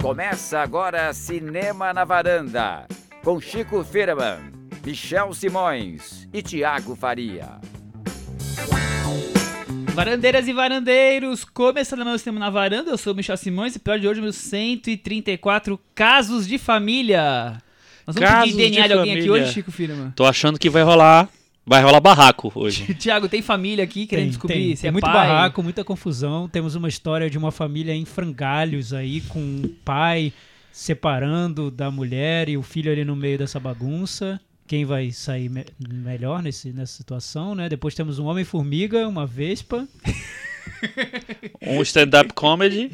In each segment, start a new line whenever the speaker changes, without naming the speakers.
Começa agora Cinema na Varanda, com Chico Firman, Michel Simões e Tiago Faria.
Varandeiras e varandeiros, começando mais Cinema na Varanda, eu sou o Michel Simões e pior de hoje, meus 134 casos de família. Nós vamos
Casos
pedir DNA de,
de
alguém aqui
família.
hoje, Chico Firman?
Tô achando que vai rolar. Vai rolar barraco hoje.
Tiago, tem família aqui querendo
Tem,
descobrir
tem,
se
tem
é
muito
pai?
barraco, muita confusão. Temos uma história de uma família em frangalhos aí, com o pai separando da mulher e o filho ali no meio dessa bagunça. Quem vai sair me- melhor nesse, nessa situação, né? Depois temos um Homem-Formiga, uma Vespa.
Um stand-up comedy.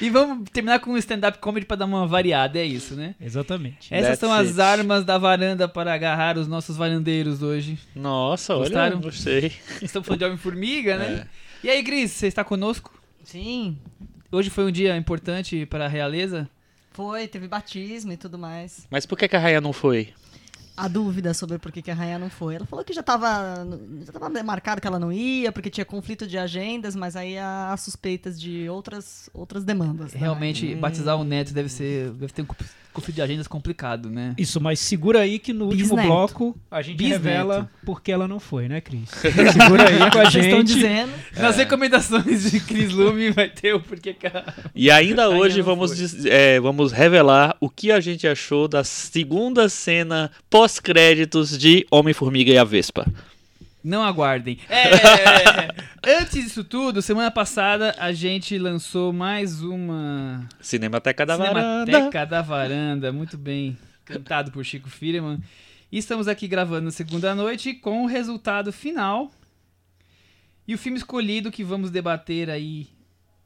E vamos terminar com um stand-up comedy pra dar uma variada, é isso, né?
Exatamente.
Essas
That's
são as
it.
armas da varanda para agarrar os nossos varandeiros hoje.
Nossa,
Gostaram?
olha, gostei.
Estamos falando de Homem-Formiga, né?
É.
E aí, Cris, você está conosco?
Sim,
Hoje foi um dia importante para a realeza?
foi, teve batismo e tudo mais.
Mas por que, que a Raia não foi?
A dúvida sobre por que, que a rainha não foi. Ela falou que já estava já tava marcado que ela não ia, porque tinha conflito de agendas, mas aí há suspeitas de outras, outras demandas. né?
Realmente, batizar o neto deve ser. Deve ter um conflito de agendas complicado, né?
Isso, mas segura aí que no último
Bisneto.
bloco a gente
Bisneto.
revela por que ela não foi, né, Cris? segura aí com a
Vocês estão
gente.
dizendo.
Nas recomendações de Cris Lume vai ter o porquê que a...
E ainda hoje vamos, diz- é, vamos revelar o que a gente achou da segunda cena pós-créditos de Homem-Formiga e a Vespa.
Não aguardem. É, antes disso tudo, semana passada a gente lançou mais uma
Cinemateca da Varanda.
Cinemateca da Varanda, muito bem cantado por Chico Firman. E estamos aqui gravando na segunda noite com o resultado final. E o filme escolhido que vamos debater aí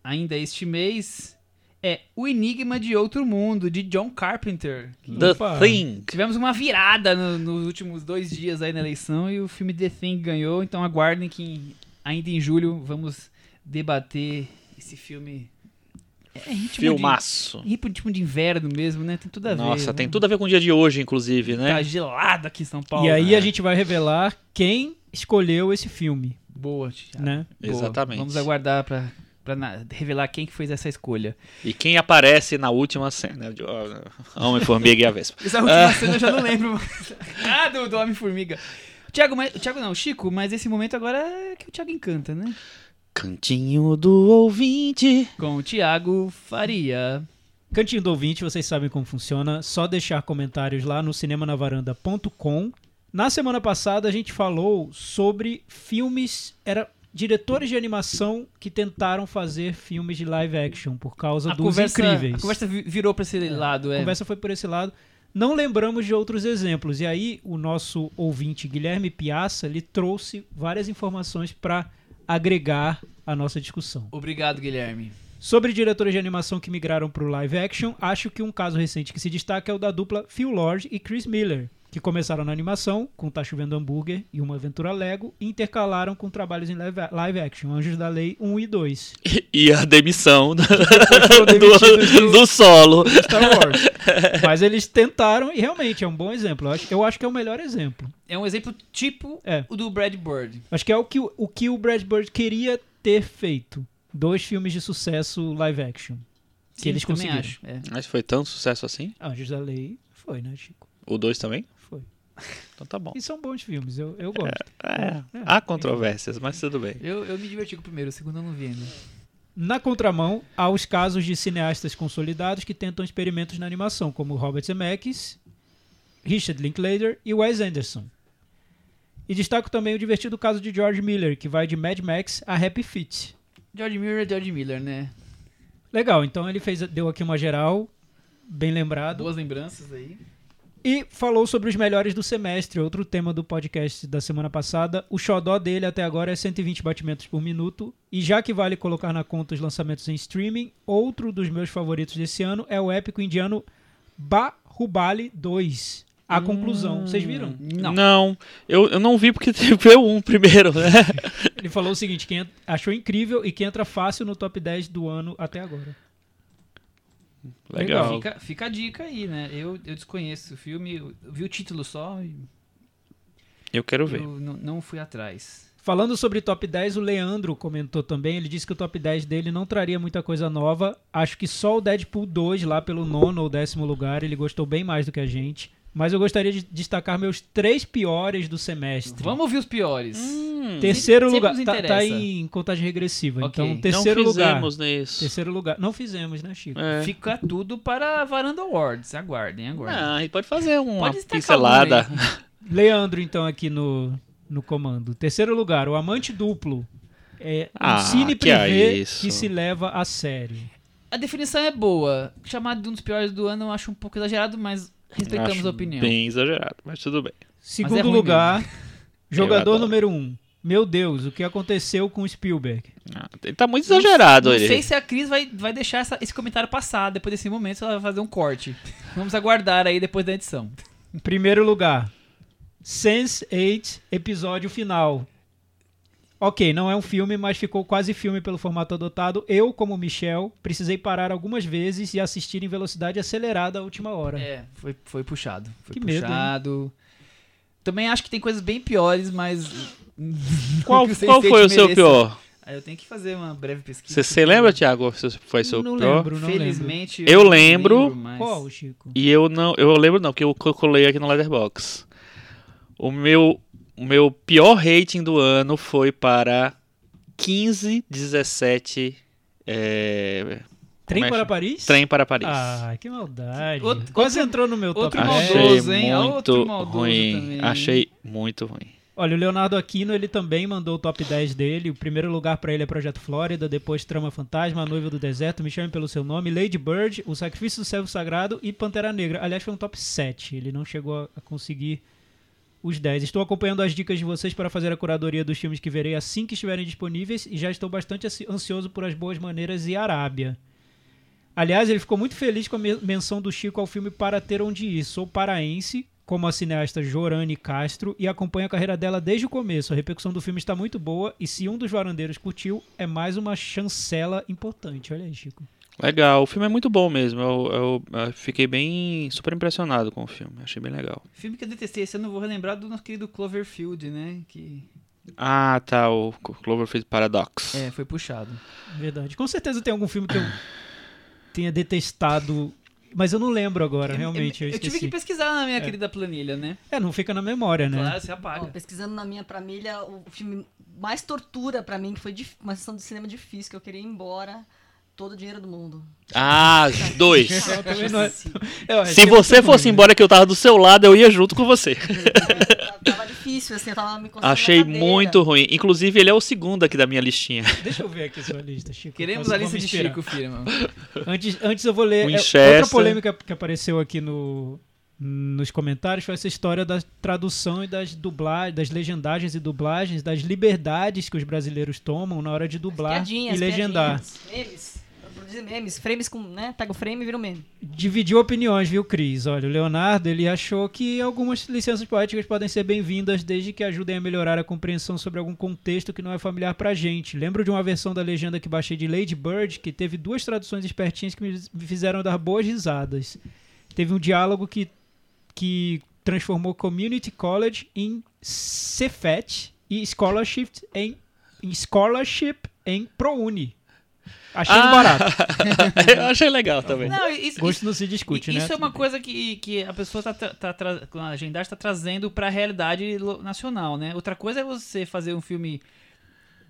ainda este mês é O Enigma de Outro Mundo, de John Carpenter.
The
Opa.
Thing.
Tivemos uma virada no- nos últimos dois dias aí na eleição e o filme The Thing ganhou, então aguardem que em- ainda em julho vamos debater esse filme. É ritmo de-
Filmaço.
Ritmo de inverno mesmo, né? Tem tudo a ver.
Nossa,
né?
tem tudo a ver com o dia de hoje, inclusive, né?
Tá gelado aqui em São Paulo.
E aí
né?
a gente vai revelar quem escolheu esse filme,
Boa, Thiago.
né?
Boa.
Exatamente.
Vamos aguardar pra, pra na- revelar quem que fez essa escolha.
E quem aparece na última cena de Homem-Formiga e a Vespa.
Essa última cena eu já não lembro. ah, do, do Homem-Formiga. Thiago, mas, Thiago não, Chico, mas esse momento agora é que o Thiago encanta, né?
Cantinho do ouvinte.
Com o Thiago Faria.
Cantinho do ouvinte, vocês sabem como funciona. Só deixar comentários lá no cinemanavaranda.com. Na semana passada a gente falou sobre filmes, era diretores de animação que tentaram fazer filmes de live action por causa
A
dos
conversa,
incríveis.
a conversa vi- virou pra esse lado,
A
é.
conversa foi por esse lado. Não lembramos de outros exemplos. E aí, o nosso ouvinte Guilherme Piazza lhe trouxe várias informações para agregar a nossa discussão.
Obrigado, Guilherme.
Sobre diretores de animação que migraram para o live action, acho que um caso recente que se destaca é o da dupla Phil Lord e Chris Miller, que começaram na animação com Tá Chovendo Hambúrguer e Uma Aventura Lego e intercalaram com trabalhos em live, live action, Anjos da Lei 1 e 2.
E a demissão do, do, do solo.
Star Wars. Mas eles tentaram e realmente é um bom exemplo. Eu acho, eu acho que é o melhor exemplo.
É um exemplo tipo
É.
o do Brad Bird.
Acho que é o que, o- que o Brad Bird queria ter feito. Dois filmes de sucesso live action. Que
Sim,
eles conseguiram.
acho. é.
Mas foi tão sucesso assim?
Anjos da Lei foi, né, Chico?
O 2 também? Então tá bom.
E são bons filmes, eu, eu gosto.
É, há controvérsias, mas tudo bem.
Eu, eu me diverti com o primeiro, o segundo eu não vi ainda.
Na contramão, há os casos de cineastas consolidados que tentam experimentos na animação, como Robert Zemeckis, Richard Linklater e Wes Anderson. E destaco também o divertido caso de George Miller, que vai de Mad Max a Happy Feet.
George Miller é George Miller, né?
Legal, então ele fez, deu aqui uma geral, bem lembrado.
Boas lembranças aí.
E falou sobre os melhores do semestre, outro tema do podcast da semana passada. O xodó dele até agora é 120 batimentos por minuto. E já que vale colocar na conta os lançamentos em streaming, outro dos meus favoritos desse ano é o épico indiano Bahubali 2. A conclusão. Vocês viram?
Não.
eu, eu não vi porque teve um primeiro, né?
Ele falou o seguinte: que achou incrível e que entra fácil no top 10 do ano até agora.
Legal.
Fica, fica a dica aí, né? Eu, eu desconheço o filme, eu vi o título só e
Eu quero ver.
eu não, não fui atrás.
Falando sobre top 10, o Leandro comentou também. Ele disse que o top 10 dele não traria muita coisa nova. Acho que só o Deadpool 2, lá pelo nono ou décimo lugar, ele gostou bem mais do que a gente. Mas eu gostaria de destacar meus três piores do semestre.
Vamos ouvir os piores.
Hum,
Terceiro lugar. Tá, tá em contagem regressiva.
Ok.
Então,
Não
terceiro
não
lugar.
fizemos nisso.
Terceiro lugar. Não fizemos, né, Chico?
É.
Fica tudo para a Varanda Awards. Aguardem, aguardem.
Ah, a gente pode fazer uma
Pode destacar
pincelada.
um.
Leandro, então, aqui no, no comando. Terceiro lugar, o Amante Duplo. É um
Ah,
cine
que é
privê
isso.
que se leva a sério.
A definição é boa. Chamado de um dos piores do ano eu acho um pouco exagerado, mas respeitamos
Acho
a opinião.
Bem exagerado, mas tudo bem.
Segundo
ruim
lugar, jogador
adoro.
número um. Meu Deus, o que aconteceu com o Spielberg?
Ah, ele tá muito exagerado
Não
ele.
sei se a Cris vai, vai deixar essa- esse comentário passar depois desse momento, se ela vai fazer um corte. Vamos aguardar aí depois da edição.
Primeiro lugar, Sense8, episódio final. Ok, não é um filme, mas ficou quase filme pelo formato adotado. Eu, como Michel, precisei parar algumas vezes e assistir em velocidade acelerada a última hora.
É, foi, foi puxado. Foi
Que medo,
puxado. Também acho que tem coisas bem piores, mas.
Qual,
que
qual
Sense8
foi o seu
mereça.
pior?
Aí eu tenho que fazer uma breve pesquisa.
Você lembra, Thiago? Se foi seu
não
pior?
lembro, não lembro.
Felizmente.
Eu
não
lembro.
mas-
Qual, Chico?
E eu não, eu lembro não, porque eu colei aqui no Letterbox. O meu, o meu pior rating do ano foi para 15, 17 é,
Trem
é
para Paris?
Trem para Paris.
Ah, que maldade.
Outro-
Quase
outro-
entrou no meu top
outro
10.
maldoso.
Achei
hein? Outro
muito
maldoso
ruim.
também.
Achei muito ruim.
Olha, o Leonardo Aquino, ele também mandou o top 10 dele. O primeiro lugar pra ele é Projeto Flórida, depois Trama Fantasma, A Noiva do Deserto, Me Chame Pelo Seu Nome, Lady Bird, O Sacrifício do Servo Sagrado e Pantera Negra. Aliás, foi um top 7. Ele não chegou a conseguir os 10. Estou acompanhando as dicas de vocês para fazer a curadoria dos filmes que verei assim que estiverem disponíveis e já estou bastante ansi- ansioso por As Boas Maneiras e Arábia. Aliás, ele ficou muito feliz com a men- menção do Chico ao filme Para Ter Onde Ir. Sou paraense, como a cineasta Jorane Castro, e acompanho a carreira dela desde o começo. A repercussão do filme está muito boa, e se um dos varandeiros curtiu, é mais uma chancela importante. Olha aí, Chico.
Legal, o filme é muito bom mesmo. Eu, eu- eu fiquei bem super impressionado com o filme. Achei bem legal.
Filme que eu detestei, esse ano eu vou relembrar do nosso querido Cloverfield, né? Que
Ah, tá, o Cloverfield Paradox.
é, foi puxado.
Verdade. Com certeza tem algum filme que eu tenha detestado, mas eu não lembro agora, realmente. Eu,
eu tive
esqueci.
que pesquisar na minha
É.
querida planilha, né?
É, não fica na memória, né?
Claro, você
Ó,
apaga.
pesquisando na minha família, o filme mais tortura pra mim, que foi uma sessão de cinema difícil, que eu queria ir embora, todo o dinheiro do mundo.
Ah, dois.
Não
Se você fosse embora que eu tava do seu lado, eu ia junto com você.
Tava difícil, assim, eu tava me
Achei muito ruim. Inclusive, ele é o segundo aqui da minha listinha.
Deixa eu ver aqui a sua lista, Chico.
Queremos a lista de. Chico Firma.
Antes, antes eu vou ler. é, outra polêmica que apareceu aqui no, nos comentários foi essa história da tradução e das dublagens, das legendagens e dublagens, das liberdades que os brasileiros tomam na hora de dublar e legendar.
Memes. Produzir memes. Frames com, né? Pega o frame e vira um meme.
Dividiu opiniões, viu, Cris? Olha, o Leonardo, ele achou que algumas licenças poéticas podem ser bem-vindas desde que ajudem a melhorar a compreensão sobre algum contexto que não é familiar pra gente. Lembro de uma versão da legenda que baixei de Lady Bird, que teve duas traduções espertinhas que me me fizeram dar boas risadas. Teve um diálogo que, que transformou Community College em Cefet e Scholarship em, em Scholarship em ProUni. Achei
Ah,
barato.
eu achei legal também.
Não, isso,
Gosto não se discute,
E-
né?
Isso é uma coisa que, que a pessoa tá, tá, com a agendagem está trazendo para a realidade nacional, né? Outra coisa é você fazer um filme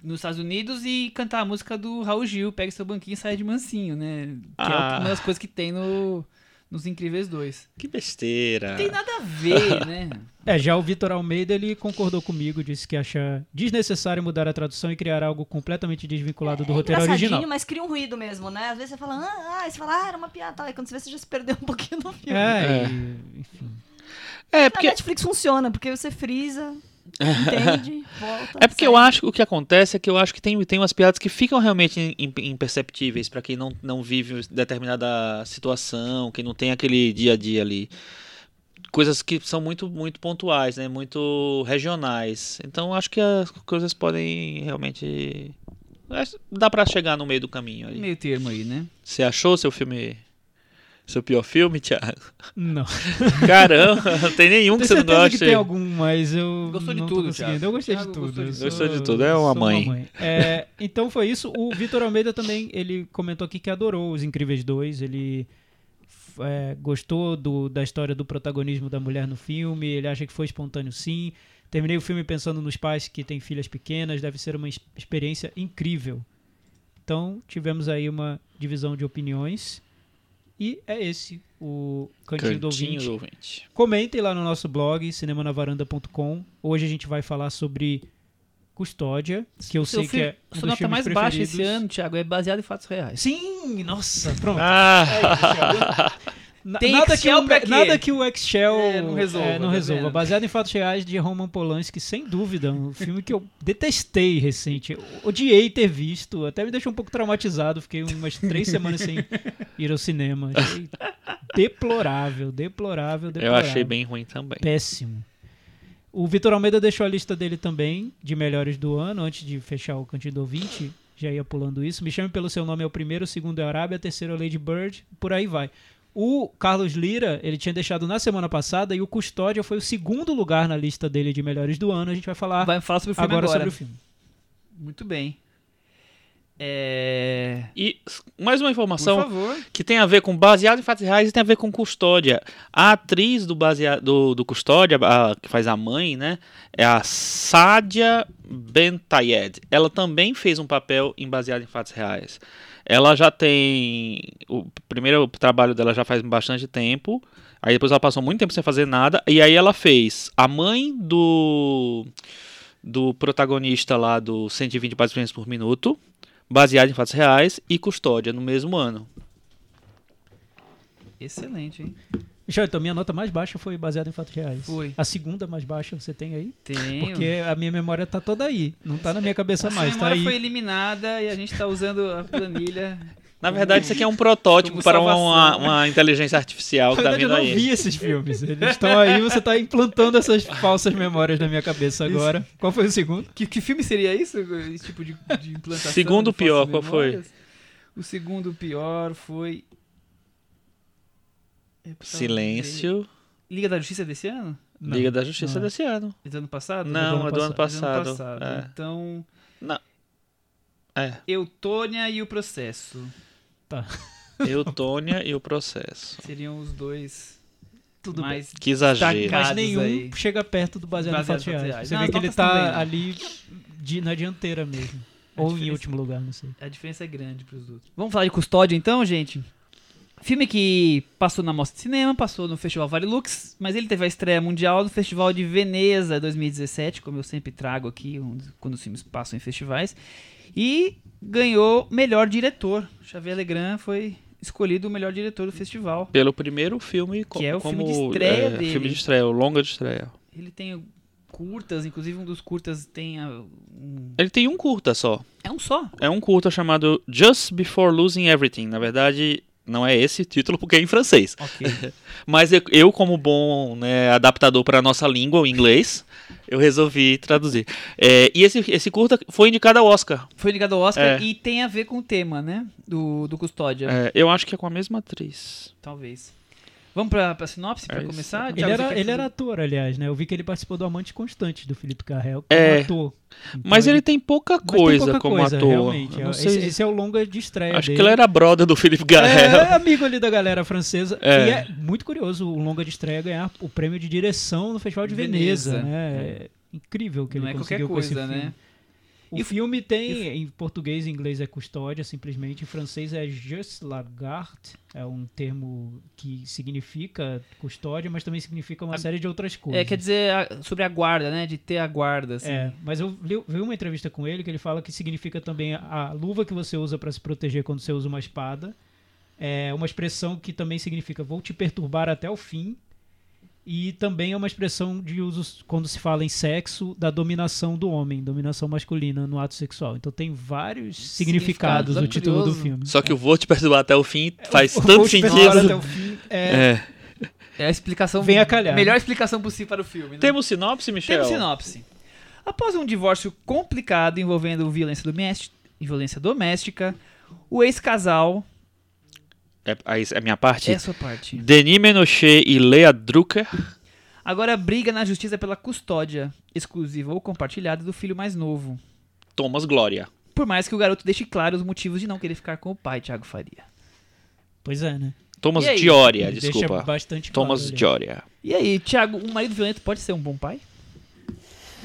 nos Estados Unidos e cantar a música do Raul Gil, Pegue seu banquinho e sai de mansinho, né? Que é
Ah.
uma das coisas que tem no, nos Incríveis 2.
Que besteira.
Não tem nada a ver, né?
É, já o Vitor Almeida, ele concordou comigo, disse que acha desnecessário mudar a tradução e criar algo completamente desvinculado do
é
roteiro original.
mas cria um ruído mesmo, né? Às vezes você fala, ah, ah, você fala, ah, era uma piada, tal. E quando você vê, você já se perdeu um pouquinho no filme.
É,
É.
e- enfim.
É porque,
Netflix funciona, porque você frisa, entende, volta.
é porque eu acho que o que acontece é que eu acho que tem, tem umas piadas que ficam realmente im- imperceptíveis pra quem não, não vive determinada situação, quem não tem aquele dia a dia ali. Coisas que são muito, muito pontuais, né? Muito regionais. Então acho que as coisas podem realmente. Dá pra chegar no meio do caminho aí.
Meio termo aí, né?
Você achou seu filme. Seu pior filme, Thiago?
Não.
Caramba, não tem nenhum que
Tenho
você não gosta.
que tem algum, mas eu
Gostou de tudo. Thiago.
Eu gostei de
Thiago
tudo.
gostou de tudo.
Gostou de tudo, é uma
sou
mãe.
É, então foi isso. O Vitor Almeida também, ele comentou aqui que adorou Os Incríveis 2. Ele é, gostou do- da história do protagonismo da mulher no filme. Ele acha que foi espontâneo sim. Terminei o filme pensando nos pais que têm filhas pequenas. Deve ser uma ex- experiência incrível. Então tivemos aí uma divisão de opiniões. E é esse o Cantinho, do
Cantinho
Ouvinte.
do ouvinte.
Comentem lá no nosso blog, cinemanavaranda.com. Hoje a gente vai falar sobre Custódia, que eu
Seu
sei que
filme-
é um
sua
dos
nota mais baixa esse ano, Thiago, é baseado em fatos reais.
Sim, nossa, pronto.
Ah,
Na-
Tem
nada, que o,
quê?
nada que o Excel
É, não resolva,
é, não
tá
resolva. Baseado em fatos reais de Roman Polanski, sem dúvida. Um filme que eu detestei recente. Odiei ter visto. Até me deixou um pouco traumatizado. Fiquei umas três semanas sem ir ao cinema. Achei deplorável, deplorável,
eu
deplorável.
achei bem ruim também.
péssimo. O Vitor Almeida deixou a lista dele também, de melhores do ano, antes de fechar o Cantinho do Ouvinte. Já ia pulando isso. Me chame pelo seu nome é o primeiro, o segundo é Arábia, terceiro é Lady Bird, por aí vai. O Carlos Lira, ele tinha deixado na semana passada e o Custódia foi o segundo lugar na lista dele de melhores do ano. A gente vai falar
Vai falar sobre o filme
agora,
agora.
sobre o filme.
Muito bem. É...
E mais uma
Por
informação
favor.
que tem a ver com baseado em fatos reais e tem a ver com custódia. A atriz do, basea- do, do custódia, a- que faz a mãe, né? É a Sadia Bentayed. Ela também fez um papel em baseado em fatos reais. Ela já tem. O primeiro trabalho dela já faz bastante tempo. Aí depois ela passou muito tempo sem fazer nada. E aí ela fez a mãe do. Do protagonista lá do 120 participantes por minuto, baseado em fatos reais, e Custódia no mesmo ano.
Excelente, hein?
Já, então, minha nota mais baixa foi baseada em fatos reais.
Foi.
A segunda mais baixa você tem aí?
Tenho.
Porque a minha memória tá toda aí. Não tá na minha cabeça
a
mais,
sua
tá
memória
aí.
foi eliminada e a gente tá usando a planilha.
Na verdade, isso aqui é um protótipo para uma, uma inteligência artificial que
Na
tá
verdade, eu
vindo
não
aí.
vi esses filmes. Eles estão aí, você tá implantando essas falsas memórias na minha cabeça agora. Qual foi o segundo?
Que, que filme seria isso? Esse tipo de, de implantação?
Segundo
de
pior, qual foi?
memórias? O segundo pior foi. Ver.
Silêncio.
Liga da Justiça desse ano?
Não,
Liga da Justiça
não é.
desse ano.
É do ano passado?
Não, é do ano
passado.
É do ano passado.
É.
Então.
É.
Eutônia e o processo.
Eutônia e o processo.
Seriam os dois
Tudo bem.
mais
Que exagero.
Mas nenhum
aí.
chega perto do baseado,
Baseado
em fatos reais. Você
Não,
vê que ele
notas
tá
também, né?
ali de- na dianteira mesmo.
A
Ou em último lugar, não sei.
A diferença é grande pros outros. Vamos falar de Custódia então, gente? Filme que passou na Mostra de Cinema, passou no Festival Vale Lux, mas ele teve a estreia mundial no Festival de Veneza 2017, como eu sempre trago aqui quando os filmes passam em festivais, e ganhou melhor diretor. Xavier Legrand foi escolhido o melhor diretor do festival.
Pelo primeiro filme
Que é o
como
filme de estreia
é,
dele.
filme de estreia, o longa de estreia.
Ele tem curtas, inclusive um dos curtas tem a- um...
Ele tem um curta só.
É um só.
É um curta chamado Just Before Losing Everything. Na verdade, não é esse título porque é em francês.
Ok.
Mas eu, como bom né, adaptador para a nossa língua, o inglês, eu resolvi traduzir. É, e esse, esse curta foi indicado ao Oscar.
Foi ligado ao Oscar
É.
e tem a ver com o tema, né? Do, do Custódia.
É, eu acho que é com a mesma atriz.
Talvez. Vamos pra, pra sinopse pra
É isso.
começar?
Ele
Thiago,
era, ele era ator, aliás, né? Eu vi que ele participou do Amante Constante do Felipe Carrel como
É.
ator. Então
Mas ele tem pouca
mas tem
coisa
pouca
como
coisa,
ator. Não
Esse,
sei.
esse é o longa de estreia
acho
dele.
que ele era brother do Felipe Garrel.
É, amigo ali da galera francesa.
É.
E é muito curioso o longa de estreia ganhar o prêmio de direção no Festival de Veneza,
Veneza.
né? É incrível que
Não
ele
é qualquer
conseguiu com esse
coisa,
filme.
né?
O
E-
filme tem, em português e inglês é custódia, simplesmente. Em francês é juste la garde, é um termo que significa custódia, mas também significa uma
A-
série de outras coisas.
É, quer dizer a- sobre a guarda, né? De ter a guarda, assim.
É, mas eu li- vi uma entrevista com ele que ele fala que significa também a a luva que você usa para se proteger quando você usa uma espada. É uma expressão que também significa vou te perturbar até o fim. E também é uma expressão de uso quando se fala em sexo da dominação do homem, dominação masculina no ato sexual. Então tem vários significados
Significados,
o
é
título do filme.
Só que o Vou Te Perdoar até o fim faz
Eu
tanto
vou te perturbar
sentido.
até o fim. É,
É.
É a explicação.
Vem a calhar.
Melhor explicação possível para o filme. Né?
Temos sinopse, Michel?
Temos sinopse. Após um divórcio complicado envolvendo violência doméstica, violência doméstica o ex-casal
É, aí é a minha parte?
É a sua parte.
Denis Menochet e Lea Drucker.
Agora, briga na justiça pela custódia exclusiva ou compartilhada do filho mais novo.
Thomas Glória.
Por mais que o garoto deixe claro os motivos de não querer ficar com o pai, Thiago Faria.
Pois é, né?
Thomas? Dioria,
Ele
desculpa.
Deixa bastante claro
Thomas
ali.
Dioria.
E aí, Thiago, um marido violento pode ser um bom pai?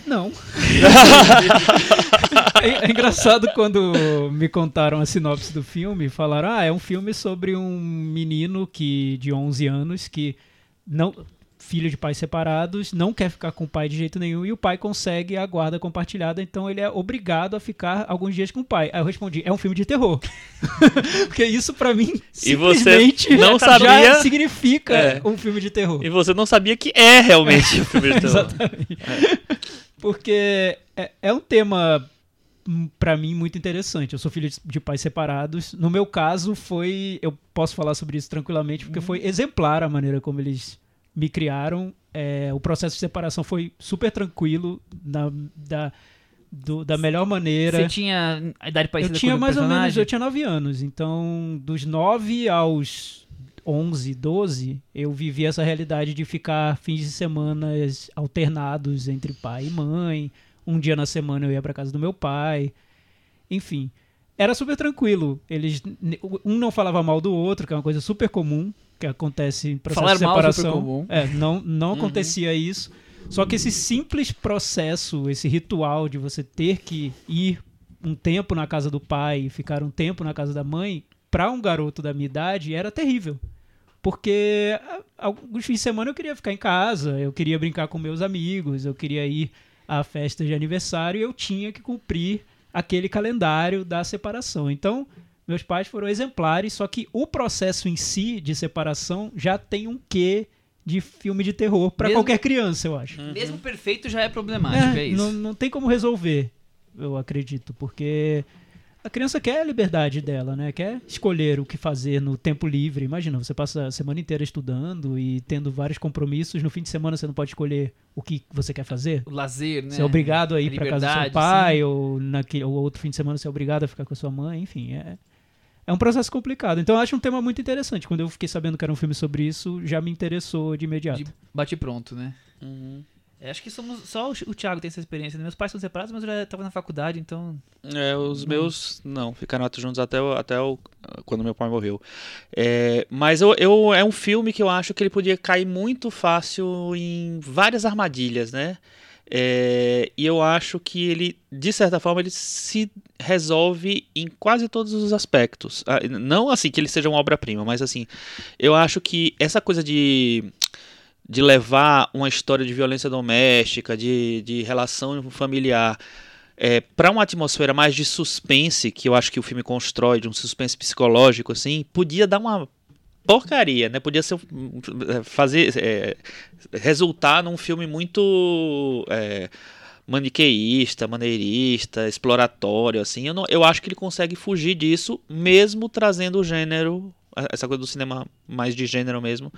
Não. é, é engraçado quando me contaram a sinopse do filme, falaram: "Ah, é um filme sobre um menino que de 11 anos que não filho de pais separados, não quer ficar com o pai de jeito nenhum e o pai consegue a guarda compartilhada, então ele é obrigado a ficar alguns dias com o pai. Aí eu respondi: "É um filme de terror". Porque isso pra mim
E você
simplesmente
não
já
sabia-
significa
É.
um filme de terror.
E você não sabia que é realmente o filme de terror.
Exatamente. Porque é, é um tema, pra mim, muito interessante. Eu sou filho de- pais separados. No meu caso, foi. Eu posso falar sobre isso tranquilamente, porque foi exemplar a maneira como eles me criaram. É, o processo de separação foi super tranquilo, na- da, do- da melhor maneira.
Você tinha a idade
Eu
parecida
tinha
com o
mais ou menos, eu tinha 9 anos, então dos 9 aos 11, 12, eu vivi essa realidade de ficar fins de semana alternados entre pai e mãe. Um dia na semana eu ia pra casa do meu pai. Enfim, era super tranquilo. Eles um não falava mal do outro, que é uma coisa super comum que acontece em processo
Falar
de
mal é super
separação.
comum.
É, não não acontecia isso. Só que esse simples processo, esse ritual de você ter que ir um tempo na casa do pai e ficar um tempo na casa da mãe, para um garoto da minha idade, era terrível. Porque alguns fins de semana eu queria ficar em casa, eu queria brincar com meus amigos, eu queria ir à festa de aniversário e eu tinha que cumprir aquele calendário da separação. Então, meus pais foram exemplares, só que o processo em si de separação já tem um quê de filme de terror para qualquer criança, eu acho.
Mesmo perfeito já é problemático, é,
É,
isso.
Não, não tem como resolver, eu acredito, porque a criança quer a liberdade dela, né? Quer escolher o que fazer no tempo livre. Imagina, você passa a semana inteira estudando e tendo vários compromissos, no fim de semana você não pode escolher o que você quer fazer.
O lazer, né?
Você é obrigado a ir para casa do seu pai,
sim.
ou, naquele, ou outro fim de semana você é obrigado a ficar com a sua mãe, enfim, é, é um processo complicado. Então eu acho um tema muito interessante. Quando eu fiquei sabendo que era um filme sobre isso, já me interessou de imediato.
De bate pronto, né?
Uhum.
É, acho que somos só o, Thiago tem essa experiência. né? Meus pais são separados, mas eu já tava na faculdade, então.
É, os meus não, ficaram juntos até, o- até o, quando meu pai morreu. É, mas eu, eu- é um filme que eu acho que ele podia cair muito fácil em várias armadilhas, né? É, e eu acho que ele, de certa forma, ele se resolve em quase todos os aspectos. Ah, Não assim que ele seja uma obra-prima, mas assim, eu acho que essa coisa de de levar uma história de violência doméstica, de, de relação familiar, é, para uma atmosfera mais de suspense, que eu acho que o filme constrói, de um suspense psicológico, assim, podia dar uma porcaria, né? Podia ser, é, fazer, é, resultar num filme muito é, maniqueísta, maneirista, exploratório, assim. Eu, não, eu acho que ele consegue fugir disso, mesmo trazendo o gênero, essa coisa do cinema mais de gênero mesmo,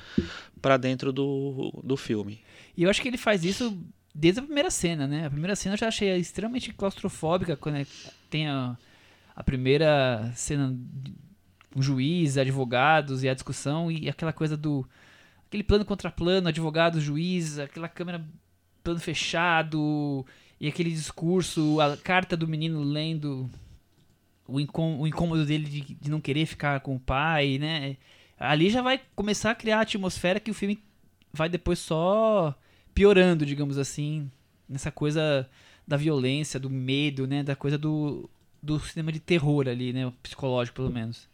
para dentro do, do filme.
E eu acho que ele faz isso desde a primeira cena, né? A primeira cena eu já achei extremamente claustrofóbica quando é- tem a, a primeira cena um juiz, advogados e a discussão e aquela coisa do aquele plano contra plano, advogado, juiz, aquela câmera plano fechado e aquele discurso, a carta do menino lendo o, incô- o incômodo dele de, de não querer ficar com o pai, né? Ali já vai começar a criar a atmosfera que o filme vai depois só piorando, digamos assim, nessa coisa da violência, do medo, né, da coisa do, do cinema de terror ali, né, o psicológico pelo menos.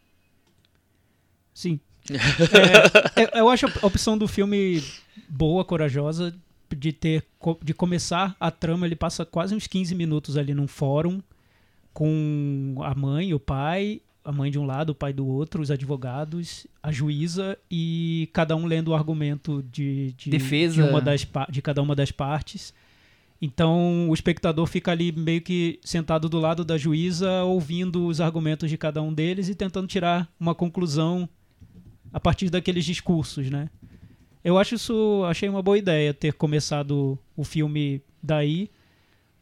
Sim. É, eu- eu acho a opção do filme boa, corajosa, de ter de começar a trama, ele passa quase uns 15 minutos ali num fórum com a mãe, o pai, a mãe de um lado, o pai do outro, os advogados, a juíza e cada um lendo o argumento de, de,
Defesa.
de, uma das, de cada uma das partes. Então o espectador fica ali meio que sentado do lado da juíza, ouvindo os argumentos de cada um deles e tentando tirar uma conclusão a partir daqueles discursos, né? Eu acho isso, achei uma boa ideia ter começado o filme daí,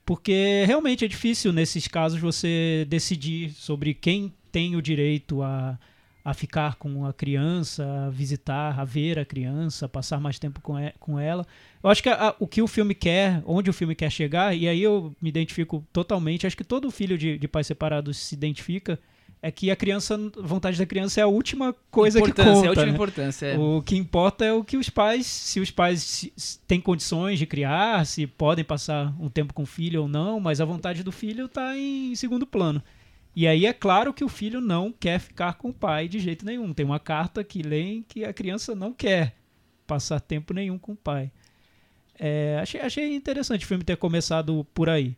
porque realmente é difícil nesses casos você decidir sobre quem tem o direito a, a ficar com a criança, a visitar, a ver a criança, passar mais tempo com, e- com ela. Eu acho que a- a- o que o filme quer, onde o filme quer chegar, e aí eu me identifico totalmente, acho que todo filho de, de pais separados se identifica, é que a criança, vontade da criança é a última coisa que conta.
é a última
né?
importância. é.
O que importa é o que os pais, se os pais têm condições de criar, se podem passar um tempo com o filho ou não, mas a vontade do filho está em segundo plano. E aí é claro que o filho não quer ficar com o pai de jeito nenhum. Tem uma carta que lê que a criança não quer passar tempo nenhum com o pai. É, achei, achei interessante o filme ter começado por aí.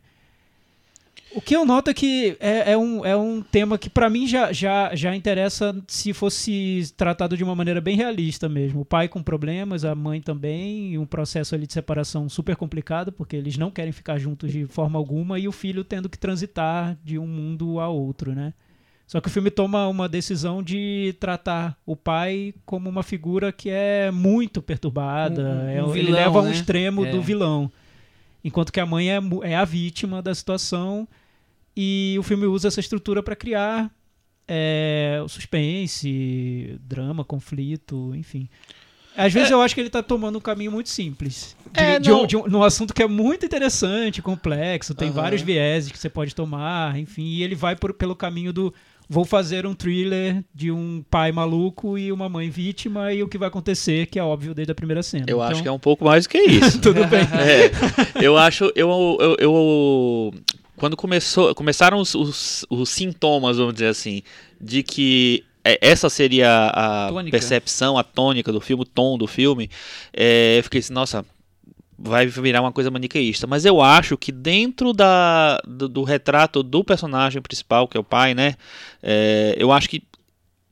O que eu noto é que é, é um, é um tema que pra mim já, já, já interessa se fosse tratado de uma maneira bem realista mesmo. O pai com problemas, a mãe também, e um processo ali de separação super complicado, porque eles não querem ficar juntos de forma alguma, e o filho tendo que transitar de um mundo a outro, né? Só que o filme toma uma decisão de tratar o pai como uma figura que é muito perturbada.
Um- um
é- ele
vilão,
leva a um
né?
extremo
É.
do vilão. Enquanto que a mãe é, é a vítima da situação. E o filme usa essa estrutura para criar é, o suspense, drama, conflito, enfim. Às vezes eu acho que ele tá tomando um caminho muito simples. De,
É,
de
não.
um, de um- num assunto que é muito interessante, complexo, tem
Aham.
vários vieses que você pode tomar, enfim, e ele vai por- pelo caminho do vou fazer um thriller de um pai maluco e uma mãe vítima e o que vai acontecer, que é óbvio desde a primeira cena.
Eu acho que é um pouco mais do que isso.
Tudo bem.
É, eu acho, eu, eu, eu- quando começou, começaram os, os, os sintomas, vamos dizer assim, de que é, essa seria a
Tônica.
percepção, a tônica do filme, o tom do filme, é, eu fiquei assim, nossa, vai virar uma coisa maniqueísta. Mas eu acho que dentro da, do, do retrato do personagem principal, que é o pai, né, é, eu acho que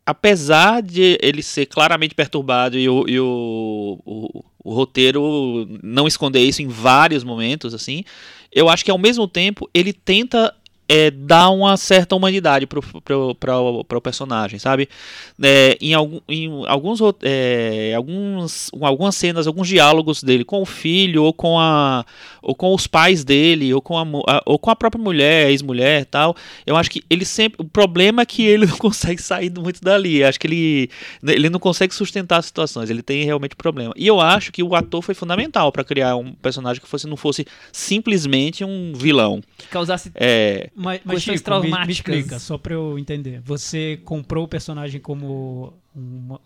apesar de ele ser claramente perturbado e o, e o, o, o roteiro não esconder isso em vários momentos, assim, eu acho que ao mesmo tempo ele tenta é, dar uma certa humanidade pro, pro personagem, sabe? É, em, algum, em alguns, é, alguns, algumas cenas, alguns diálogos dele com o filho ou com, a, ou com os pais dele ou com a, ou com a própria mulher, ex-mulher e tal, eu acho que ele sempre. O problema é que ele não consegue sair muito dali. Acho que ele, ele não consegue sustentar as situações. Ele tem realmente problema. E eu acho que o ator foi fundamental para criar um personagem que fosse, não fosse simplesmente um vilão.
Que causasse
É,
Mas, mas
Questões
Chico, me, me
traumáticas.
explica, só pra eu entender. Você comprou o personagem como uma-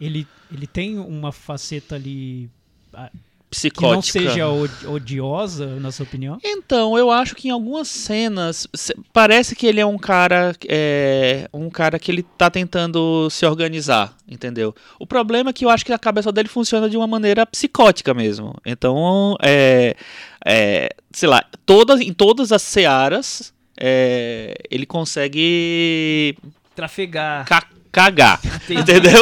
ele, ele tem uma faceta ali ah, que
psicótica.
não seja odi- odiosa, na sua opinião?
Então, eu acho que em algumas cenas se- parece que ele é um cara, é, um cara que ele tá tentando se organizar, entendeu? O problema é que eu acho que a cabeça dele funciona de uma maneira psicótica mesmo. Então, é, é, sei lá, todas, em todas as searas é, ele consegue
trafegar.
ca- cagar, entendeu?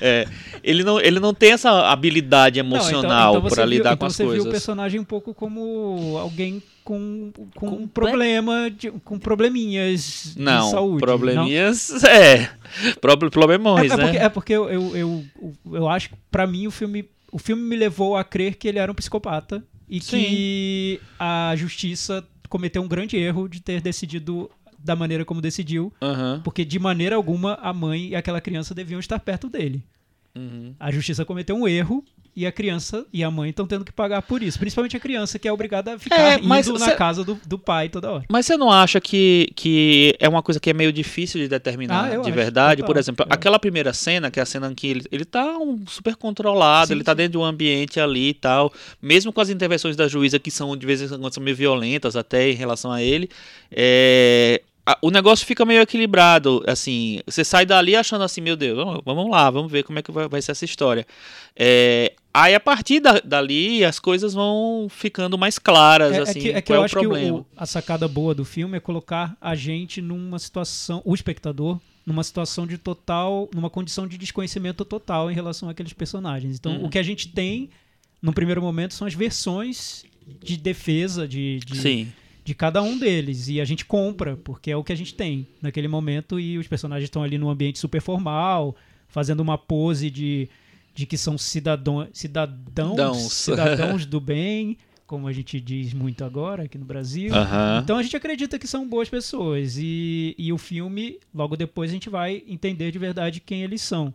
É, ele não, ele não tem essa habilidade
Não, então-
emocional
então você
para
viu-
lidar
então
com as
você viu o
coisas.
personagem um pouco como alguém com, com, um
Com-
problema, de- com probleminhas de
Não,
saúde.
probleminhas. É. Proble-
Não?
Problemões,
É, é
né?
porque, é porque eu, eu, eu, eu acho que pra mim o filme, o filme me levou a crer que ele era um psicopata e
Sim.
que a justiça cometeu um grande erro de ter decidido da maneira como decidiu,
Aham.
porque de maneira alguma a mãe e aquela criança deviam estar perto dele.
Uhum.
A justiça cometeu um erro e a criança e a mãe estão tendo que pagar por isso. Principalmente a criança, que é obrigada a ficar
É,
indo
mas
na
cê-
casa do, do pai toda hora.
Mas você não acha que, que é uma coisa que é meio difícil de determinar
Ah,
de verdade?
total.
Por exemplo, aquela primeira cena, que é a cena em que ele, ele tá um, super controlado,
Sim,
ele tá
sim.
dentro de um ambiente ali e tal, mesmo com as intervenções da juíza que são de vez em quando são meio violentas até em relação a ele, é, o negócio fica meio equilibrado, assim, você sai dali achando assim, meu Deus, vamos, lá, vamos ver como é que vai, vai ser essa história. É, aí a partir da- dali as coisas vão ficando mais claras,
É, é
assim,
que, é que
qual
eu
é o
acho que
problema.
o- a sacada boa do filme é colocar a gente numa situação, o espectador, numa situação de total, numa condição de desconhecimento total em relação àqueles personagens. Então,
Uhum.
o que a gente tem, num primeiro momento, são as versões de defesa de, de, de cada um deles. E a gente compra, porque é o que a gente tem naquele momento. E os personagens estão ali num ambiente super formal, fazendo uma pose de, de que são cidadão, cidadãos,
Dãos.
cidadãos do bem, como a gente diz muito agora aqui no Brasil. Então a gente acredita que são boas pessoas. E, e o filme, logo depois, a gente vai entender de verdade quem eles são.